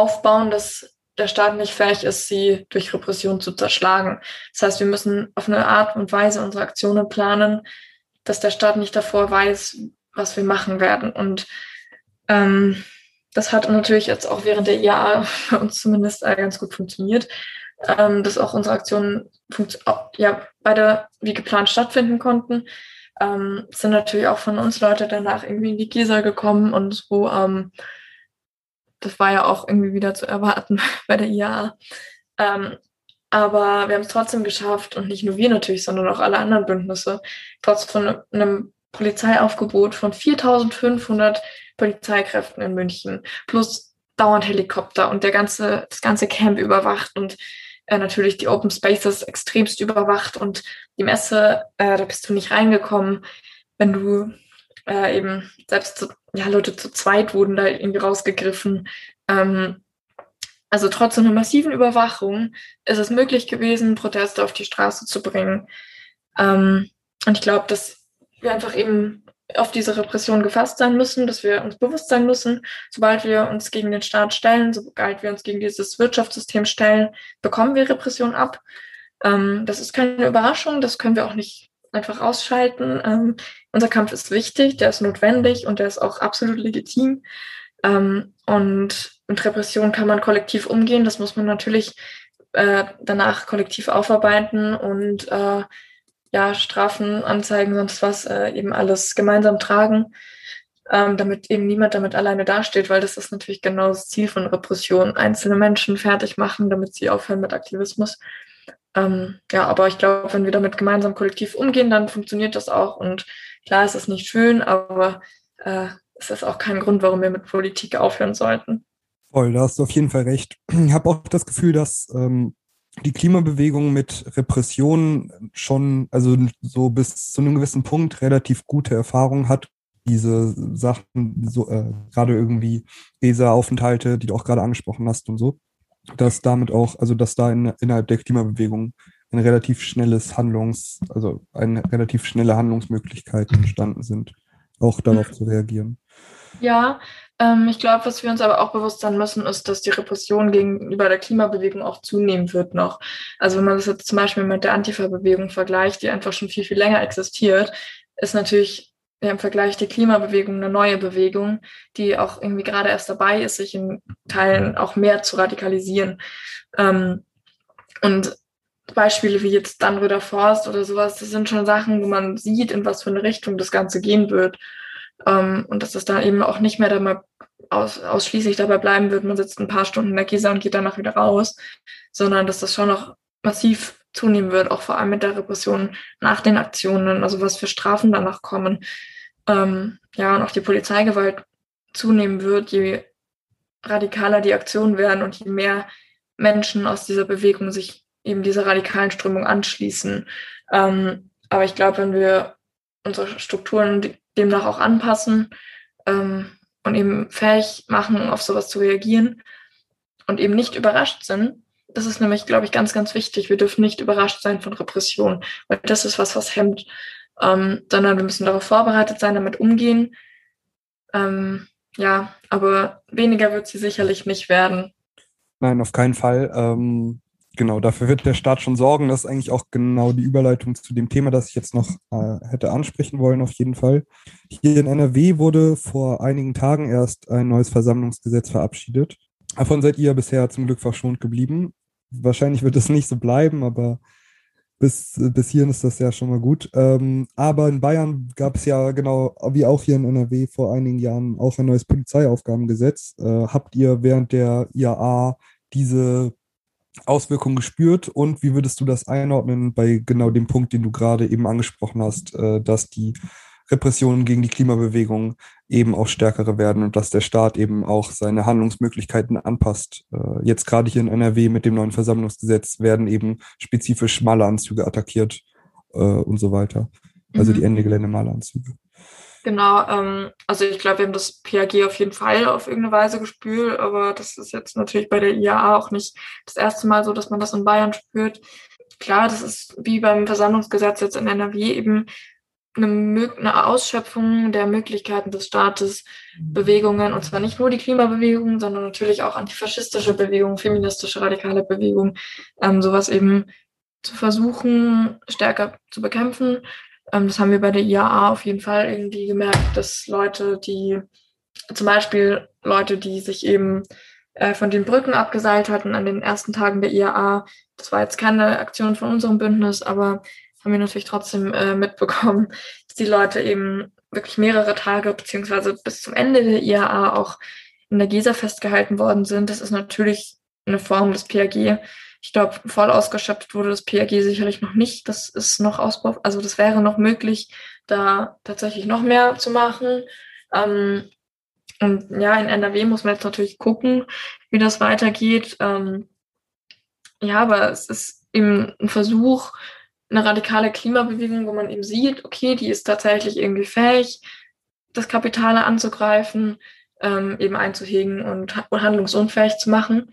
aufbauen, dass der Staat nicht fähig ist, sie durch Repression zu zerschlagen. Das heißt, wir müssen auf eine Art und Weise unsere Aktionen planen, dass der Staat nicht davor weiß, was wir machen werden. Und ähm, das hat natürlich jetzt auch während der IAA für uns zumindest äh, ganz gut funktioniert, ähm, dass auch unsere Aktionen ja, beide wie geplant stattfinden konnten. Ähm, sind natürlich auch von uns Leute danach irgendwie in die Gesa gekommen und so ähm, das war ja auch irgendwie wieder zu erwarten [laughs] bei der IAA. Ähm, aber wir haben es trotzdem geschafft und nicht nur wir natürlich, sondern auch alle anderen Bündnisse, trotz von einem Polizeiaufgebot von 4500 Polizeikräften in München plus dauernd Helikopter und der ganze, das ganze Camp überwacht und äh, natürlich die Open Spaces extremst überwacht und die Messe, äh, da bist du nicht reingekommen, wenn du äh, eben selbst ja, Leute zu zweit wurden da irgendwie rausgegriffen. Ähm, also trotz einer massiven Überwachung ist es möglich gewesen, Proteste auf die Straße zu bringen. Ähm, und ich glaube, dass wir einfach eben auf diese Repression gefasst sein müssen, dass wir uns bewusst sein müssen, sobald wir uns gegen den Staat stellen, sobald wir uns gegen dieses Wirtschaftssystem stellen, bekommen wir Repression ab. Ähm, das ist keine Überraschung, das können wir auch nicht einfach ausschalten. Ähm, unser Kampf ist wichtig, der ist notwendig und der ist auch absolut legitim. Ähm, und mit Repression kann man kollektiv umgehen. Das muss man natürlich äh, danach kollektiv aufarbeiten und äh, ja, Strafen, Anzeigen, sonst was, äh, eben alles gemeinsam tragen, ähm, damit eben niemand damit alleine dasteht, weil das ist natürlich genau das Ziel von Repression. Einzelne Menschen fertig machen, damit sie aufhören mit Aktivismus. Ähm, ja, aber ich glaube, wenn wir damit gemeinsam kollektiv umgehen, dann funktioniert das auch. Und klar, es ist nicht schön, aber äh, es ist auch kein Grund, warum wir mit Politik aufhören sollten. Voll, da hast du auf jeden Fall recht. Ich habe auch das Gefühl, dass ähm, die Klimabewegung mit Repressionen schon, also so bis zu einem gewissen Punkt relativ gute Erfahrungen hat diese Sachen, so, äh, gerade irgendwie Leseraufenthalte, die du auch gerade angesprochen hast und so, dass damit auch, also dass da in, innerhalb der Klimabewegung ein relativ schnelles Handlungs, also eine relativ schnelle Handlungsmöglichkeiten entstanden sind, auch darauf zu reagieren. Ja, ähm, ich glaube, was wir uns aber auch bewusst sein müssen, ist, dass die Repression gegenüber der Klimabewegung auch zunehmen wird noch. Also wenn man das jetzt zum Beispiel mit der Antifa-Bewegung vergleicht, die einfach schon viel, viel länger existiert, ist natürlich im Vergleich die Klimabewegung eine neue Bewegung, die auch irgendwie gerade erst dabei ist, sich in Teilen auch mehr zu radikalisieren. Ähm, und Beispiele wie jetzt Dannröder Forst oder sowas, das sind schon Sachen, wo man sieht, in was für eine Richtung das Ganze gehen wird. Ähm, und dass das dann eben auch nicht mehr dabei aus, ausschließlich dabei bleiben wird, man sitzt ein paar Stunden in der Gisa und geht danach wieder raus, sondern dass das schon noch massiv zunehmen wird, auch vor allem mit der Repression nach den Aktionen, also was für Strafen danach kommen. Ähm, ja, und auch die Polizeigewalt zunehmen wird, je radikaler die Aktionen werden und je mehr Menschen aus dieser Bewegung sich eben dieser radikalen Strömung anschließen. Ähm, aber ich glaube, wenn wir unsere Strukturen demnach auch anpassen ähm, und eben fähig machen, auf sowas zu reagieren und eben nicht überrascht sind, das ist nämlich, glaube ich, ganz, ganz wichtig. Wir dürfen nicht überrascht sein von Repression, weil das ist was, was hemmt, ähm, sondern wir müssen darauf vorbereitet sein, damit umgehen. Ähm, ja, aber weniger wird sie sicherlich nicht werden. Nein, auf keinen Fall. Ähm, genau, dafür wird der Staat schon sorgen. Das ist eigentlich auch genau die Überleitung zu dem Thema, das ich jetzt noch äh, hätte ansprechen wollen, auf jeden Fall. Hier in NRW wurde vor einigen Tagen erst ein neues Versammlungsgesetz verabschiedet. Davon seid ihr bisher zum Glück verschont geblieben. Wahrscheinlich wird es nicht so bleiben, aber bis, bis hierhin ist das ja schon mal gut. Ähm, aber in Bayern gab es ja genau wie auch hier in NRW vor einigen Jahren auch ein neues Polizeiaufgabengesetz. Äh, habt ihr während der IAA diese Auswirkungen gespürt und wie würdest du das einordnen bei genau dem Punkt, den du gerade eben angesprochen hast, äh, dass die Repressionen gegen die Klimabewegung eben auch stärkere werden und dass der Staat eben auch seine Handlungsmöglichkeiten anpasst. Äh, jetzt gerade hier in NRW mit dem neuen Versammlungsgesetz werden eben spezifisch Maleranzüge attackiert äh, und so weiter. Also mhm. die Ende Gelände Maleranzüge. Genau, ähm, also ich glaube, wir haben das PAG auf jeden Fall auf irgendeine Weise gespürt, aber das ist jetzt natürlich bei der IAA auch nicht das erste Mal so, dass man das in Bayern spürt. Klar, das ist wie beim Versammlungsgesetz jetzt in NRW eben eine, eine Ausschöpfung der Möglichkeiten des Staates. Bewegungen, und zwar nicht nur die Klimabewegung, sondern natürlich auch antifaschistische Bewegungen, feministische radikale Bewegungen, ähm, sowas eben zu versuchen, stärker zu bekämpfen. Ähm, das haben wir bei der IAA auf jeden Fall irgendwie gemerkt, dass Leute, die zum Beispiel Leute, die sich eben äh, von den Brücken abgeseilt hatten an den ersten Tagen der IAA, das war jetzt keine Aktion von unserem Bündnis, aber haben wir natürlich trotzdem äh, mitbekommen, [laughs] dass die Leute eben wirklich mehrere Tage beziehungsweise bis zum Ende der IAA auch in der GESA festgehalten worden sind. Das ist natürlich eine Form des PAG. Ich glaube, voll ausgeschöpft wurde das PAG sicherlich noch nicht. Das ist noch Ausbau, also das wäre noch möglich, da tatsächlich noch mehr zu machen. Ähm, und ja, in NRW muss man jetzt natürlich gucken, wie das weitergeht. Ähm, ja, aber es ist eben ein Versuch, eine radikale Klimabewegung, wo man eben sieht, okay, die ist tatsächlich irgendwie fähig, das Kapitale anzugreifen, ähm, eben einzuhegen und handlungsunfähig zu machen.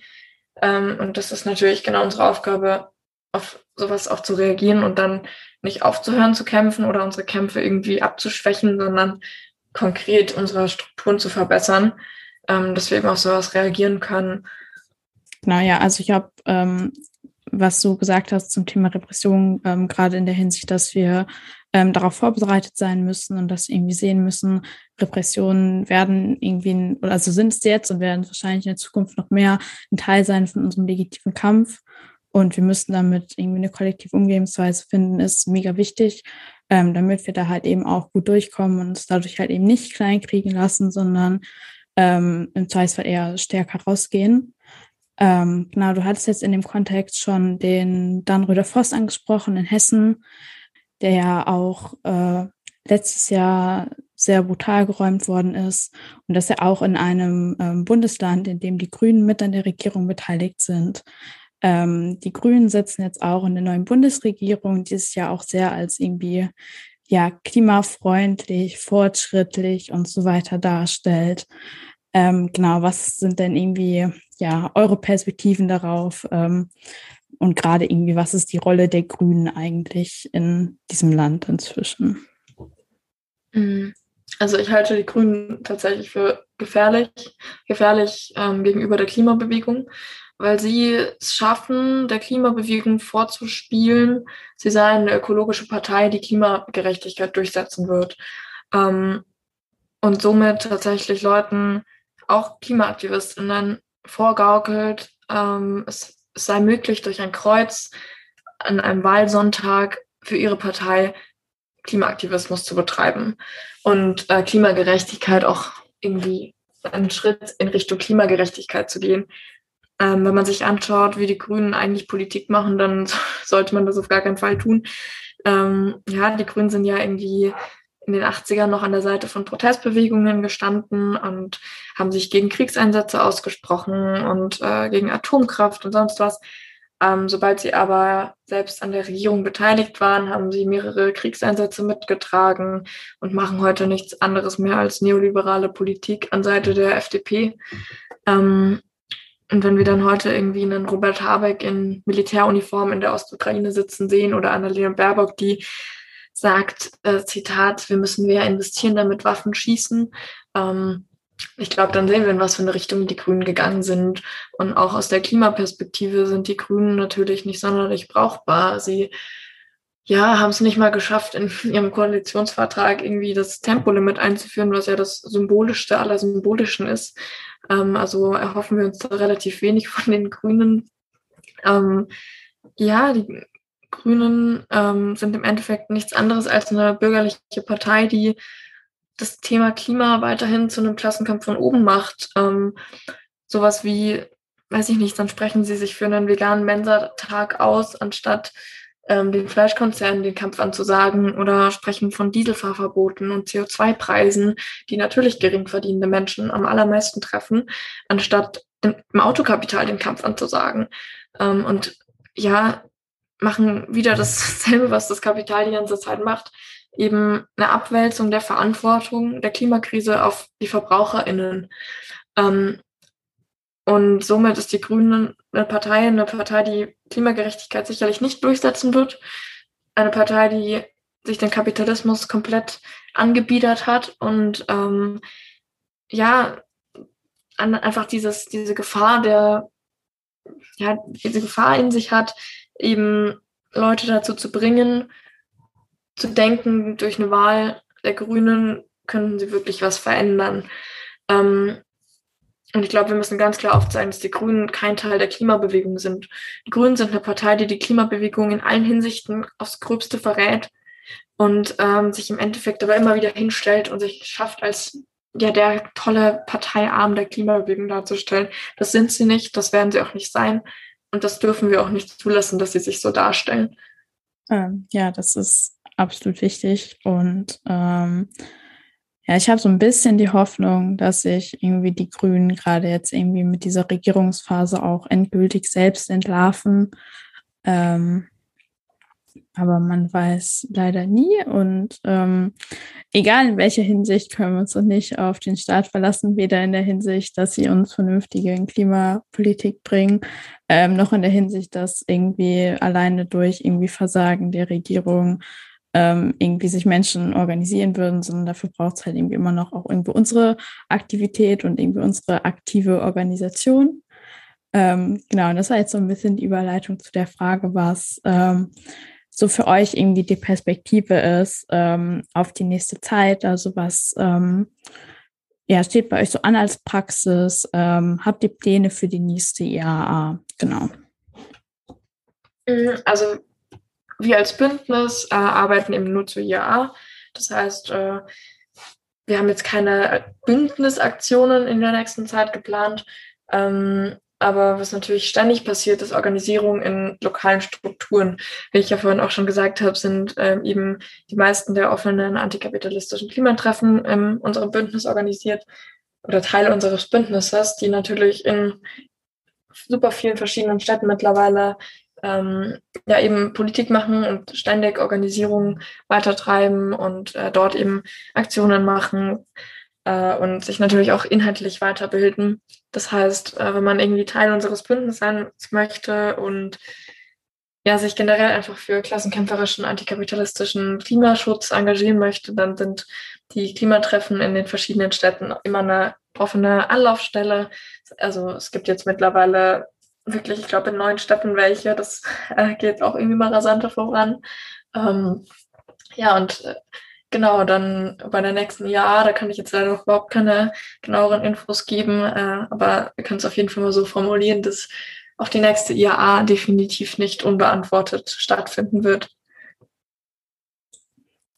Ähm, und das ist natürlich genau unsere Aufgabe, auf sowas auch zu reagieren und dann nicht aufzuhören zu kämpfen oder unsere Kämpfe irgendwie abzuschwächen, sondern konkret unsere Strukturen zu verbessern, ähm, dass wir eben auf sowas reagieren können. Genau, ja, also ich habe ähm, was du gesagt hast zum Thema Repression, ähm, gerade in der Hinsicht, dass wir ähm, darauf vorbereitet sein müssen und dass wir irgendwie sehen müssen, Repressionen werden irgendwie, also sind es jetzt und werden wahrscheinlich in der Zukunft noch mehr ein Teil sein von unserem legitimen Kampf. Und wir müssen damit irgendwie eine kollektive Umgehensweise finden, ist mega wichtig, ähm, damit wir da halt eben auch gut durchkommen und uns dadurch halt eben nicht kleinkriegen lassen, sondern ähm, im Zweifelsfall eher stärker rausgehen. Ähm, genau, du hattest jetzt in dem Kontext schon den Dan Röder Voss angesprochen in Hessen, der ja auch äh, letztes Jahr sehr brutal geräumt worden ist und dass er auch in einem ähm, Bundesland, in dem die Grünen mit an der Regierung beteiligt sind. Ähm, die Grünen sitzen jetzt auch in der neuen Bundesregierung, dieses Jahr auch sehr als irgendwie ja klimafreundlich, fortschrittlich und so weiter darstellt. Ähm, genau, was sind denn irgendwie ja eure Perspektiven darauf? Ähm, und gerade irgendwie, was ist die Rolle der Grünen eigentlich in diesem Land inzwischen? Mhm. Also ich halte die Grünen tatsächlich für gefährlich, gefährlich ähm, gegenüber der Klimabewegung, weil sie es schaffen, der Klimabewegung vorzuspielen, sie seien eine ökologische Partei, die Klimagerechtigkeit durchsetzen wird. Ähm, und somit tatsächlich Leuten, auch Klimaaktivistinnen, vorgaukelt, ähm, es, sei möglich, durch ein Kreuz an einem Wahlsonntag für ihre Partei Klimaaktivismus zu betreiben und äh, Klimagerechtigkeit auch irgendwie einen Schritt in Richtung Klimagerechtigkeit zu gehen. Ähm, wenn man sich anschaut, wie die Grünen eigentlich Politik machen, dann [laughs] sollte man das auf gar keinen Fall tun. Ähm, ja, die Grünen sind ja irgendwie in den 80ern noch an der Seite von Protestbewegungen gestanden und haben sich gegen Kriegseinsätze ausgesprochen und äh, gegen Atomkraft und sonst was. Ähm, sobald sie aber selbst an der Regierung beteiligt waren, haben sie mehrere Kriegseinsätze mitgetragen und machen heute nichts anderes mehr als neoliberale Politik an Seite der FDP. Ähm, und wenn wir dann heute irgendwie einen Robert Habeck in Militäruniform in der Ostukraine sitzen sehen oder Annalena Baerbock, die sagt, äh, Zitat, wir müssen mehr investieren, damit Waffen schießen, ähm, ich glaube, dann sehen wir, in was für eine Richtung die Grünen gegangen sind. Und auch aus der Klimaperspektive sind die Grünen natürlich nicht sonderlich brauchbar. Sie ja, haben es nicht mal geschafft, in ihrem Koalitionsvertrag irgendwie das Tempolimit einzuführen, was ja das symbolischste aller Symbolischen ist. Ähm, also erhoffen wir uns da relativ wenig von den Grünen. Ähm, ja, die Grünen ähm, sind im Endeffekt nichts anderes als eine bürgerliche Partei, die das Thema Klima weiterhin zu einem Klassenkampf von oben macht. Ähm, sowas wie, weiß ich nicht, dann sprechen sie sich für einen veganen Mensa-Tag aus, anstatt ähm, den Fleischkonzernen den Kampf anzusagen oder sprechen von Dieselfahrverboten und CO2-Preisen, die natürlich gering verdienende Menschen am allermeisten treffen, anstatt im Autokapital den Kampf anzusagen. Ähm, und ja, machen wieder dasselbe, was das Kapital die ganze Zeit macht eben eine Abwälzung der Verantwortung der Klimakrise auf die VerbraucherInnen. Ähm, und somit ist die Grüne eine Partei, eine Partei, die Klimagerechtigkeit sicherlich nicht durchsetzen wird. Eine Partei, die sich den Kapitalismus komplett angebiedert hat und ähm, ja, einfach dieses, diese Gefahr der, ja, diese Gefahr in sich hat, eben Leute dazu zu bringen, zu denken, durch eine Wahl der Grünen könnten sie wirklich was verändern. Ähm, und ich glaube, wir müssen ganz klar aufzeigen, dass die Grünen kein Teil der Klimabewegung sind. Die Grünen sind eine Partei, die die Klimabewegung in allen Hinsichten aufs Gröbste verrät und ähm, sich im Endeffekt aber immer wieder hinstellt und sich schafft, als ja der tolle Parteiarm der Klimabewegung darzustellen. Das sind sie nicht, das werden sie auch nicht sein. Und das dürfen wir auch nicht zulassen, dass sie sich so darstellen. Ähm, ja, das ist absolut wichtig. Und ähm, ja, ich habe so ein bisschen die Hoffnung, dass sich irgendwie die Grünen gerade jetzt irgendwie mit dieser Regierungsphase auch endgültig selbst entlarven. Ähm, aber man weiß leider nie. Und ähm, egal in welcher Hinsicht können wir uns noch nicht auf den Staat verlassen, weder in der Hinsicht, dass sie uns vernünftige Klimapolitik bringen, ähm, noch in der Hinsicht, dass irgendwie alleine durch irgendwie Versagen der Regierung ähm, irgendwie sich Menschen organisieren würden, sondern dafür braucht es halt irgendwie immer noch auch irgendwie unsere Aktivität und irgendwie unsere aktive Organisation. Ähm, genau, und das war jetzt so ein bisschen die Überleitung zu der Frage, was ähm, so für euch irgendwie die Perspektive ist ähm, auf die nächste Zeit. Also was ähm, ja, steht bei euch so an als Praxis? Ähm, habt ihr Pläne für die nächste IAA? Genau. Mhm, also wir als Bündnis äh, arbeiten eben nur zur IAA. Das heißt, äh, wir haben jetzt keine Bündnisaktionen in der nächsten Zeit geplant. Ähm, aber was natürlich ständig passiert, ist Organisierung in lokalen Strukturen. Wie ich ja vorhin auch schon gesagt habe, sind ähm, eben die meisten der offenen antikapitalistischen Klimatreffen in unserem Bündnis organisiert oder Teil unseres Bündnisses, die natürlich in super vielen verschiedenen Städten mittlerweile ähm, ja eben Politik machen und ständig Organisierung weitertreiben und äh, dort eben Aktionen machen und sich natürlich auch inhaltlich weiterbilden. Das heißt, äh, wenn man irgendwie Teil unseres Bündnisses sein möchte und ja, sich generell einfach für klassenkämpferischen, antikapitalistischen Klimaschutz engagieren möchte, dann sind die Klimatreffen in den verschiedenen Städten immer eine offene Anlaufstelle. Also es gibt jetzt mittlerweile wirklich, ich glaube, in neun Städten welche. Das äh, geht auch irgendwie mal rasanter voran. Ähm, ja, und äh, genau, dann bei der nächsten Jahr, da kann ich jetzt leider noch überhaupt keine genaueren Infos geben, äh, aber wir können es auf jeden Fall mal so formulieren, dass auch die nächste IAA definitiv nicht unbeantwortet stattfinden wird.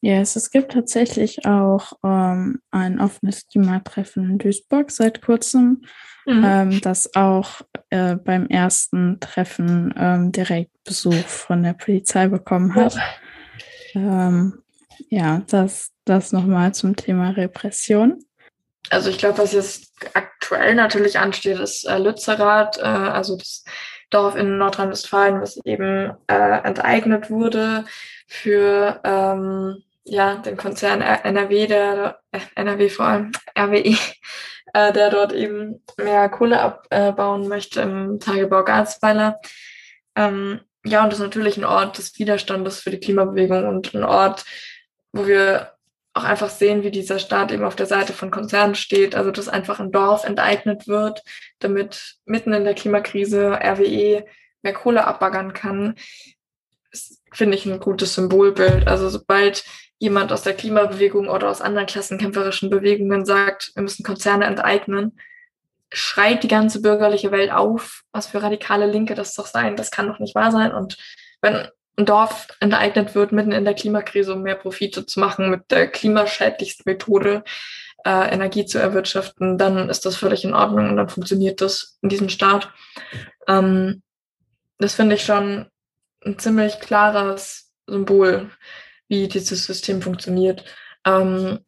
Yes, es gibt tatsächlich auch ähm, ein offenes Klimatreffen in Duisburg seit kurzem, mhm. ähm, das auch äh, beim ersten Treffen ähm, direkt Besuch von der Polizei bekommen hat. Oh. Ja, das, das nochmal zum Thema Repression. Also ich glaube, was jetzt aktuell natürlich ansteht, ist äh, Lützerath, äh, also das Dorf in Nordrhein-Westfalen, was eben äh, enteignet wurde für ähm, ja, den Konzern NRW, der äh, NRW vor allem RWE, [laughs] äh, der dort eben mehr Kohle abbauen möchte im Tagebau Garzweiler. Ähm, ja, und das ist natürlich ein Ort des Widerstandes für die Klimabewegung und ein Ort, wo wir auch einfach sehen, wie dieser Staat eben auf der Seite von Konzernen steht, also dass einfach ein Dorf enteignet wird, damit mitten in der Klimakrise RWE mehr Kohle abbaggern kann, finde ich ein gutes Symbolbild. Also sobald jemand aus der Klimabewegung oder aus anderen klassenkämpferischen Bewegungen sagt, wir müssen Konzerne enteignen, schreit die ganze bürgerliche Welt auf, was für radikale Linke das doch sein, das kann doch nicht wahr sein. Und wenn ein Dorf enteignet wird, mitten in der Klimakrise, um mehr Profite zu machen, mit der klimaschädlichsten Methode äh, Energie zu erwirtschaften, dann ist das völlig in Ordnung und dann funktioniert das in diesem Staat. Ähm, das finde ich schon ein ziemlich klares Symbol wie dieses System funktioniert. Ähm,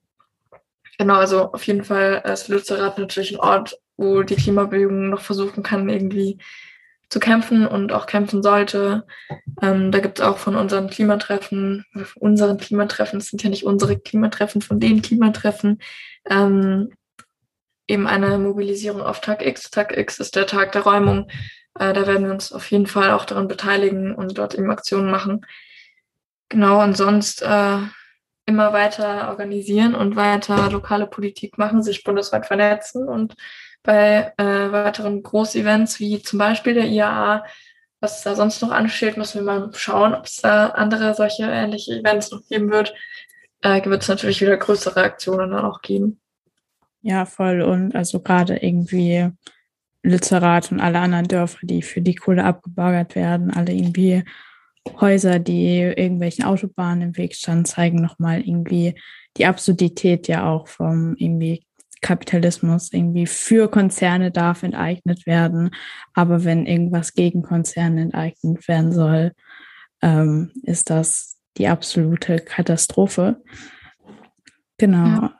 genau, also auf jeden Fall ist Lützerath natürlich ein Ort, wo die Klimabewegung noch versuchen kann, irgendwie zu kämpfen und auch kämpfen sollte. Ähm, da gibt es auch von unseren Klimatreffen, unseren Klimatreffen, es sind ja nicht unsere Klimatreffen, von den Klimatreffen, ähm, eben eine Mobilisierung auf Tag X. Tag X ist der Tag der Räumung. Äh, da werden wir uns auf jeden Fall auch daran beteiligen und dort eben Aktionen machen. Genau, und sonst äh, immer weiter organisieren und weiter lokale Politik machen, sich bundesweit vernetzen und bei äh, weiteren Großevents wie zum Beispiel der IAA, was da sonst noch ansteht, müssen wir mal schauen, ob es da andere solche ähnliche Events noch geben wird. Äh, wird es natürlich wieder größere Aktionen dann auch geben. Ja, voll. Und also gerade irgendwie Lützerath und alle anderen Dörfer, die für die Kohle abgebaggert werden, alle irgendwie Häuser, die irgendwelchen Autobahnen im Weg standen, zeigen nochmal irgendwie die Absurdität ja auch vom irgendwie Kapitalismus. Irgendwie für Konzerne darf enteignet werden, aber wenn irgendwas gegen Konzerne enteignet werden soll, ähm, ist das die absolute Katastrophe. Genau. Ja.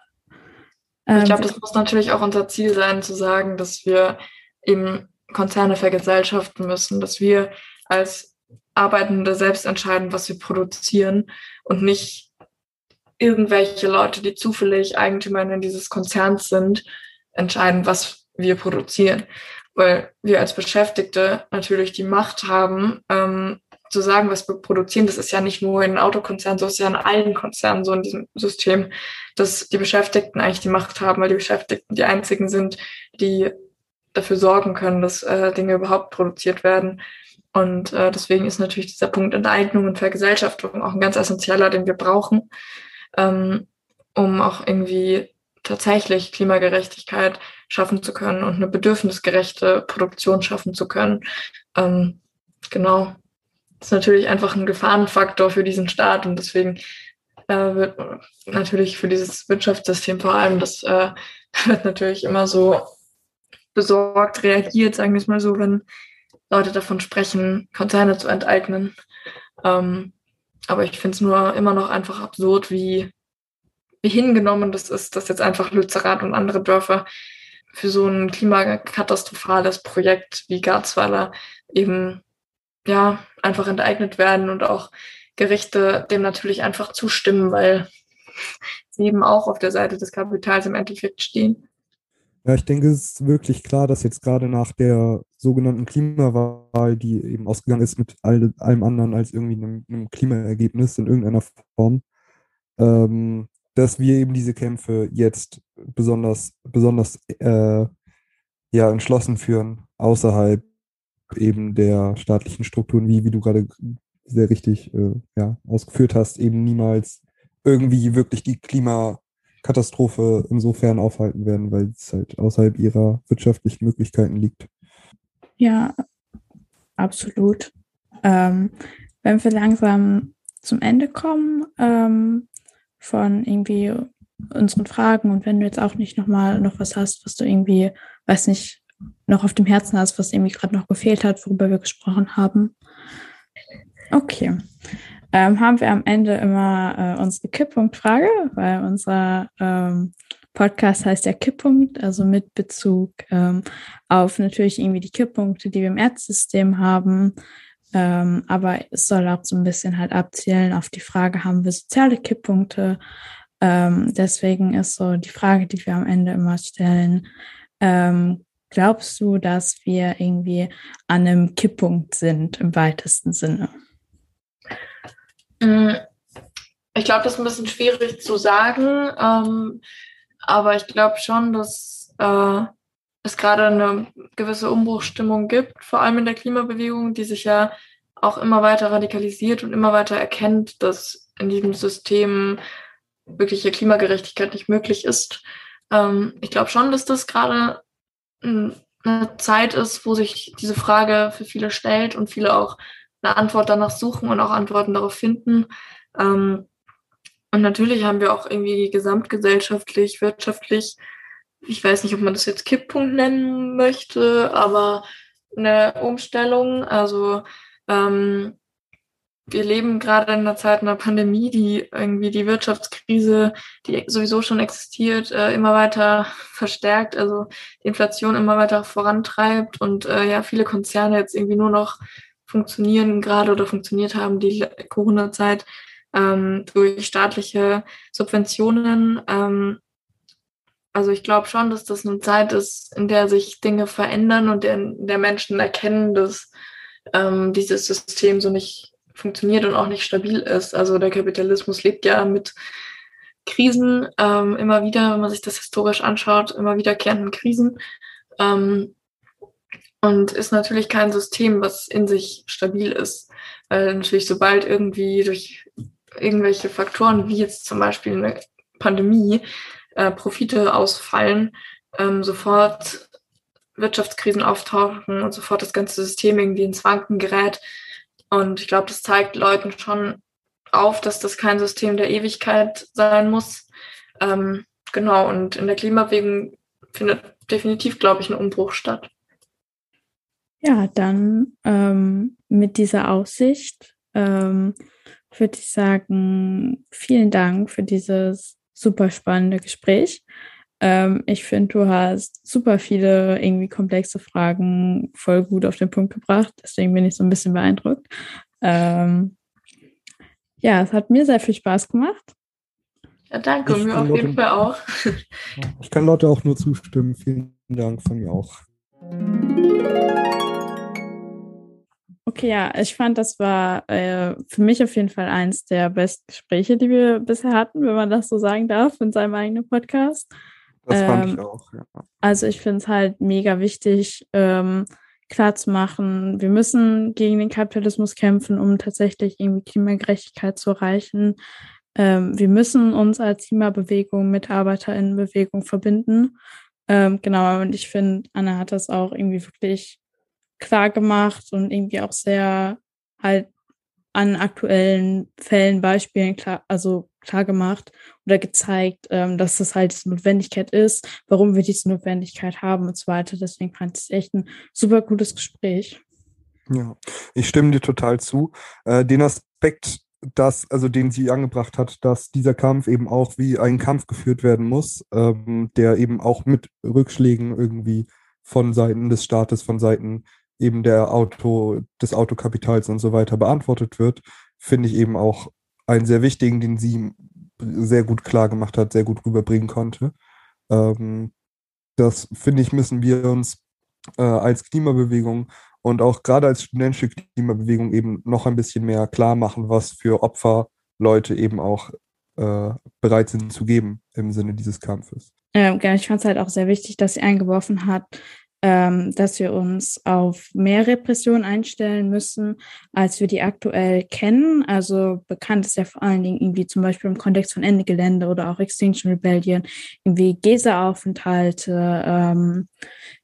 Ich glaube, ähm, das muss natürlich auch unser Ziel sein, zu sagen, dass wir eben Konzerne vergesellschaften müssen, dass wir als Arbeitende selbst entscheiden, was sie produzieren und nicht irgendwelche Leute, die zufällig Eigentümer dieses Konzerns sind, entscheiden, was wir produzieren. Weil wir als Beschäftigte natürlich die Macht haben, ähm, zu sagen, was wir produzieren. Das ist ja nicht nur in Autokonzernen, so ist ja in allen Konzernen so in diesem System, dass die Beschäftigten eigentlich die Macht haben, weil die Beschäftigten die einzigen sind, die dafür sorgen können, dass äh, Dinge überhaupt produziert werden. Und äh, deswegen ist natürlich dieser Punkt Enteignung und Vergesellschaftung auch ein ganz essentieller, den wir brauchen, ähm, um auch irgendwie tatsächlich Klimagerechtigkeit schaffen zu können und eine bedürfnisgerechte Produktion schaffen zu können. Ähm, genau. Das ist natürlich einfach ein Gefahrenfaktor für diesen Staat und deswegen äh, wird natürlich für dieses Wirtschaftssystem vor allem, das äh, [laughs] wird natürlich immer so besorgt reagiert, sagen wir es mal so, wenn Leute davon sprechen, Konzerne zu enteignen. Ähm, aber ich finde es nur immer noch einfach absurd, wie, wie hingenommen das ist, dass jetzt einfach Lützerath und andere Dörfer für so ein klimakatastrophales Projekt wie Garzweiler eben ja, einfach enteignet werden und auch Gerichte dem natürlich einfach zustimmen, weil [laughs] sie eben auch auf der Seite des Kapitals im Endeffekt stehen. Ja, ich denke, es ist wirklich klar, dass jetzt gerade nach der sogenannten Klimawahl, die eben ausgegangen ist mit all, allem anderen als irgendwie einem, einem Klimaergebnis in irgendeiner Form, ähm, dass wir eben diese Kämpfe jetzt besonders, besonders äh, ja, entschlossen führen, außerhalb eben der staatlichen Strukturen, wie, wie du gerade sehr richtig äh, ja, ausgeführt hast, eben niemals irgendwie wirklich die Klimakatastrophe insofern aufhalten werden, weil es halt außerhalb ihrer wirtschaftlichen Möglichkeiten liegt. Ja, absolut. Ähm, wenn wir langsam zum Ende kommen ähm, von irgendwie unseren Fragen und wenn du jetzt auch nicht nochmal noch was hast, was du irgendwie, weiß nicht, noch auf dem Herzen hast, was irgendwie gerade noch gefehlt hat, worüber wir gesprochen haben. Okay. Ähm, haben wir am Ende immer äh, unsere Kipppunktfrage, weil unser ähm, Podcast heißt ja Kipppunkt, also mit Bezug ähm, auf natürlich irgendwie die Kipppunkte, die wir im Erdsystem haben. Ähm, aber es soll auch so ein bisschen halt abzielen auf die Frage, haben wir soziale Kipppunkte? Ähm, deswegen ist so die Frage, die wir am Ende immer stellen, ähm, glaubst du, dass wir irgendwie an einem Kipppunkt sind im weitesten Sinne? Mm, ich glaube, das ist ein bisschen schwierig zu sagen, ähm, aber ich glaube schon, dass äh, es gerade eine gewisse Umbruchstimmung gibt, vor allem in der Klimabewegung, die sich ja auch immer weiter radikalisiert und immer weiter erkennt, dass in diesem System wirkliche Klimagerechtigkeit nicht möglich ist. Ähm, ich glaube schon, dass das gerade eine Zeit ist, wo sich diese Frage für viele stellt und viele auch eine Antwort danach suchen und auch Antworten darauf finden. Ähm, und natürlich haben wir auch irgendwie gesamtgesellschaftlich, wirtschaftlich, ich weiß nicht, ob man das jetzt Kipppunkt nennen möchte, aber eine Umstellung. Also ähm, wir leben gerade in einer Zeit einer Pandemie, die irgendwie die Wirtschaftskrise, die sowieso schon existiert, äh, immer weiter [laughs] verstärkt, also die Inflation immer weiter vorantreibt und äh, ja, viele Konzerne jetzt irgendwie nur noch funktionieren gerade oder funktioniert haben, die Corona-Zeit, ähm, durch staatliche Subventionen. Ähm, also ich glaube schon, dass das eine Zeit ist, in der sich Dinge verändern und in der Menschen erkennen, dass ähm, dieses System so nicht funktioniert und auch nicht stabil ist. Also der Kapitalismus lebt ja mit Krisen ähm, immer wieder, wenn man sich das historisch anschaut, immer wiederkehrenden Krisen. Ähm, und ist natürlich kein System, was in sich stabil ist. Weil natürlich, sobald irgendwie durch irgendwelche Faktoren, wie jetzt zum Beispiel eine Pandemie, äh, Profite ausfallen, ähm, sofort Wirtschaftskrisen auftauchen und sofort das ganze System irgendwie ins Wanken gerät. Und ich glaube, das zeigt Leuten schon auf, dass das kein System der Ewigkeit sein muss. Ähm, genau, und in der Klimabewegung findet definitiv, glaube ich, ein Umbruch statt. Ja, dann ähm, mit dieser Aussicht ähm, würde ich sagen, vielen Dank für dieses super spannende Gespräch. Ähm, ich finde, du hast super viele irgendwie komplexe Fragen voll gut auf den Punkt gebracht. Deswegen bin ich so ein bisschen beeindruckt. Ähm, ja, es hat mir sehr viel Spaß gemacht. Ja, danke, ich mir auf jeden Fall auch. Ich kann Leute auch nur zustimmen. Vielen Dank von mir auch. Okay, ja, ich fand, das war äh, für mich auf jeden Fall eins der besten Gespräche, die wir bisher hatten, wenn man das so sagen darf, in seinem eigenen Podcast. Das fand ähm, ich auch, ja. Also ich finde es halt mega wichtig, ähm, klarzumachen, wir müssen gegen den Kapitalismus kämpfen, um tatsächlich irgendwie Klimagerechtigkeit zu erreichen. Ähm, wir müssen uns als Klimabewegung mit ArbeiterInnenbewegung verbinden. Ähm, genau, und ich finde, Anna hat das auch irgendwie wirklich klar gemacht und irgendwie auch sehr halt an aktuellen Fällen, Beispielen klar, also klar gemacht oder gezeigt, ähm, dass das halt diese Notwendigkeit ist, warum wir diese Notwendigkeit haben und so weiter. Deswegen fand ich es echt ein super gutes Gespräch. Ja, ich stimme dir total zu. Äh, den Aspekt, dass, also den sie angebracht hat, dass dieser Kampf eben auch wie ein Kampf geführt werden muss, ähm, der eben auch mit Rückschlägen irgendwie von Seiten des Staates, von Seiten eben der Auto, des Autokapitals und so weiter beantwortet wird, finde ich eben auch einen sehr wichtigen, den sie sehr gut klar gemacht hat, sehr gut rüberbringen konnte. Ähm, das finde ich, müssen wir uns äh, als Klimabewegung und auch gerade als studentische Klimabewegung eben noch ein bisschen mehr klar machen, was für Opfer Leute eben auch äh, bereit sind zu geben im Sinne dieses Kampfes. Ähm, ich fand es halt auch sehr wichtig, dass sie eingeworfen hat, ähm, dass wir uns auf mehr Repression einstellen müssen, als wir die aktuell kennen. Also bekannt ist ja vor allen Dingen irgendwie zum Beispiel im Kontext von Ende Gelände oder auch Extinction Rebellion, irgendwie Gesa-Aufenthalte, ähm,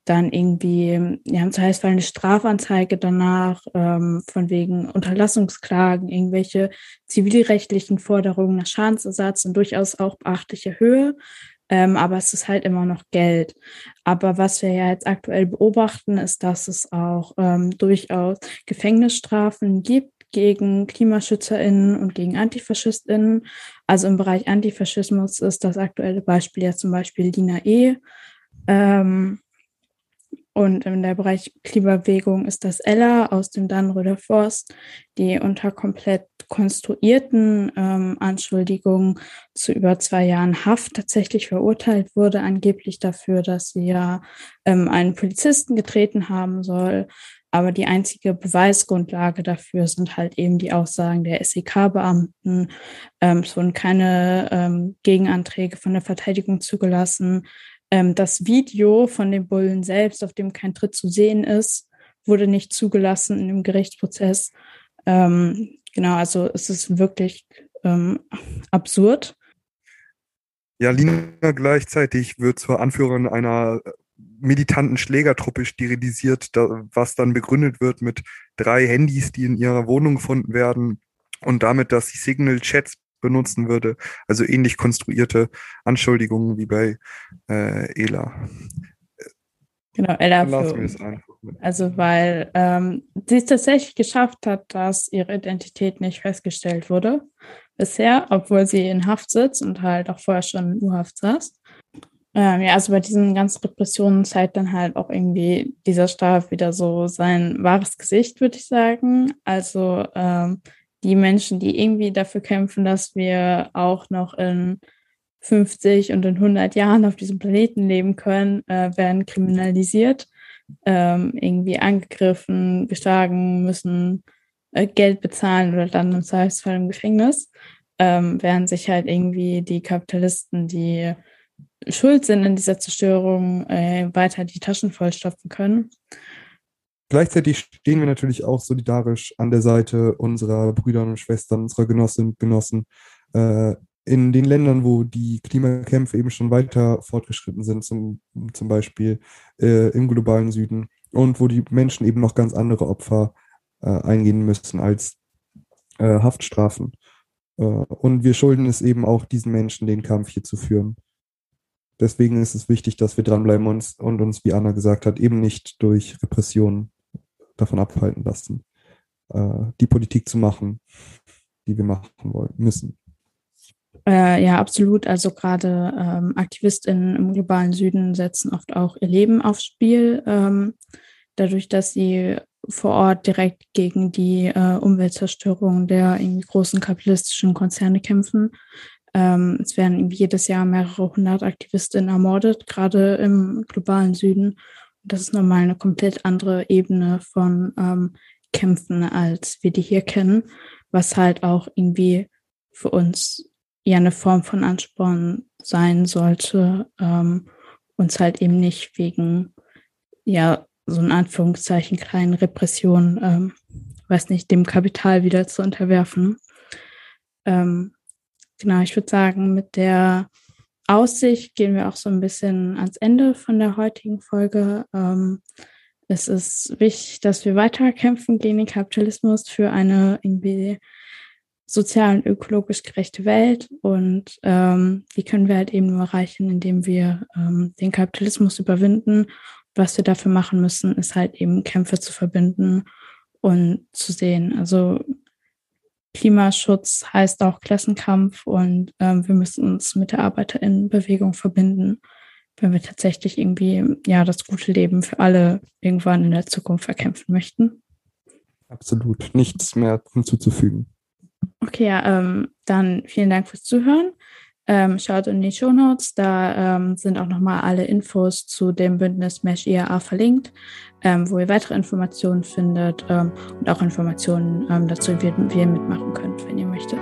dann irgendwie, ja, im Zweifelsfall eine Strafanzeige danach, ähm, von wegen Unterlassungsklagen, irgendwelche zivilrechtlichen Forderungen nach Schadensersatz in durchaus auch beachtlicher Höhe. Ähm, aber es ist halt immer noch Geld. Aber was wir ja jetzt aktuell beobachten, ist, dass es auch ähm, durchaus Gefängnisstrafen gibt gegen KlimaschützerInnen und gegen AntifaschistInnen. Also im Bereich Antifaschismus ist das aktuelle Beispiel ja zum Beispiel Lina E. Ähm, und im Bereich Klimabewegung ist das Ella aus dem Dannröder Forst, die unter komplett konstruierten ähm, Anschuldigungen zu über zwei Jahren Haft tatsächlich verurteilt wurde, angeblich dafür, dass sie ja ähm, einen Polizisten getreten haben soll. Aber die einzige Beweisgrundlage dafür sind halt eben die Aussagen der SEK-Beamten. Ähm, es wurden keine ähm, Gegenanträge von der Verteidigung zugelassen. Ähm, das Video von dem Bullen selbst, auf dem kein Tritt zu sehen ist, wurde nicht zugelassen in dem Gerichtsprozess. Ähm, genau, also es ist wirklich ähm, absurd. Ja, Lina gleichzeitig wird zur Anführerin einer militanten Schlägertruppe sterilisiert, was dann begründet wird mit drei Handys, die in ihrer Wohnung gefunden werden und damit, dass sie Signal-Chats benutzen würde. Also ähnlich konstruierte Anschuldigungen wie bei äh, Ela. Genau, Ella. Für, also weil ähm, sie es tatsächlich geschafft hat, dass ihre Identität nicht festgestellt wurde bisher, obwohl sie in Haft sitzt und halt auch vorher schon in U-Haft saß. Ähm, ja, also bei diesen ganzen Repressionen zeigt dann halt auch irgendwie dieser Staat wieder so sein wahres Gesicht, würde ich sagen. Also ähm, die Menschen, die irgendwie dafür kämpfen, dass wir auch noch in 50 und in 100 Jahren auf diesem Planeten leben können, äh, werden kriminalisiert, ähm, irgendwie angegriffen, geschlagen, müssen äh, Geld bezahlen oder dann im Zweifelsfall im Gefängnis, ähm, während sich halt irgendwie die Kapitalisten, die schuld sind in dieser Zerstörung, äh, weiter die Taschen vollstopfen können. Gleichzeitig stehen wir natürlich auch solidarisch an der Seite unserer Brüder und Schwestern, unserer Genossinnen und Genossen äh, in den Ländern, wo die Klimakämpfe eben schon weiter fortgeschritten sind, zum, zum Beispiel äh, im globalen Süden und wo die Menschen eben noch ganz andere Opfer äh, eingehen müssen als äh, Haftstrafen. Äh, und wir schulden es eben auch diesen Menschen, den Kampf hier zu führen. Deswegen ist es wichtig, dass wir dranbleiben und, und uns, wie Anna gesagt hat, eben nicht durch Repressionen davon abhalten lassen, äh, die Politik zu machen, die wir machen wollen, müssen. Äh, ja, absolut. Also gerade ähm, AktivistInnen im globalen Süden setzen oft auch ihr Leben aufs Spiel, ähm, dadurch, dass sie vor Ort direkt gegen die äh, Umweltzerstörung der großen kapitalistischen Konzerne kämpfen. Ähm, es werden jedes Jahr mehrere hundert AktivistInnen ermordet, gerade im globalen Süden das ist nochmal eine komplett andere Ebene von ähm, Kämpfen, als wir die hier kennen, was halt auch irgendwie für uns ja eine Form von Ansporn sein sollte, ähm, uns halt eben nicht wegen, ja, so in Anführungszeichen kleinen Repressionen, ähm, weiß nicht, dem Kapital wieder zu unterwerfen. Ähm, genau, ich würde sagen, mit der Aussicht gehen wir auch so ein bisschen ans Ende von der heutigen Folge. Ähm, es ist wichtig, dass wir weiter kämpfen gegen den Kapitalismus für eine irgendwie sozial und ökologisch gerechte Welt. Und ähm, die können wir halt eben nur erreichen, indem wir ähm, den Kapitalismus überwinden. Was wir dafür machen müssen, ist halt eben Kämpfe zu verbinden und zu sehen. Also Klimaschutz heißt auch Klassenkampf und ähm, wir müssen uns mit der Arbeiterinnenbewegung verbinden, wenn wir tatsächlich irgendwie ja das gute Leben für alle irgendwann in der Zukunft verkämpfen möchten. Absolut, nichts mehr hinzuzufügen. Okay, ja, ähm, dann vielen Dank fürs Zuhören. Ähm, schaut in die Show Notes, da ähm, sind auch nochmal alle Infos zu dem Bündnis Mesh IAA verlinkt, ähm, wo ihr weitere Informationen findet ähm, und auch Informationen ähm, dazu, wie, wie ihr mitmachen könnt, wenn ihr möchtet.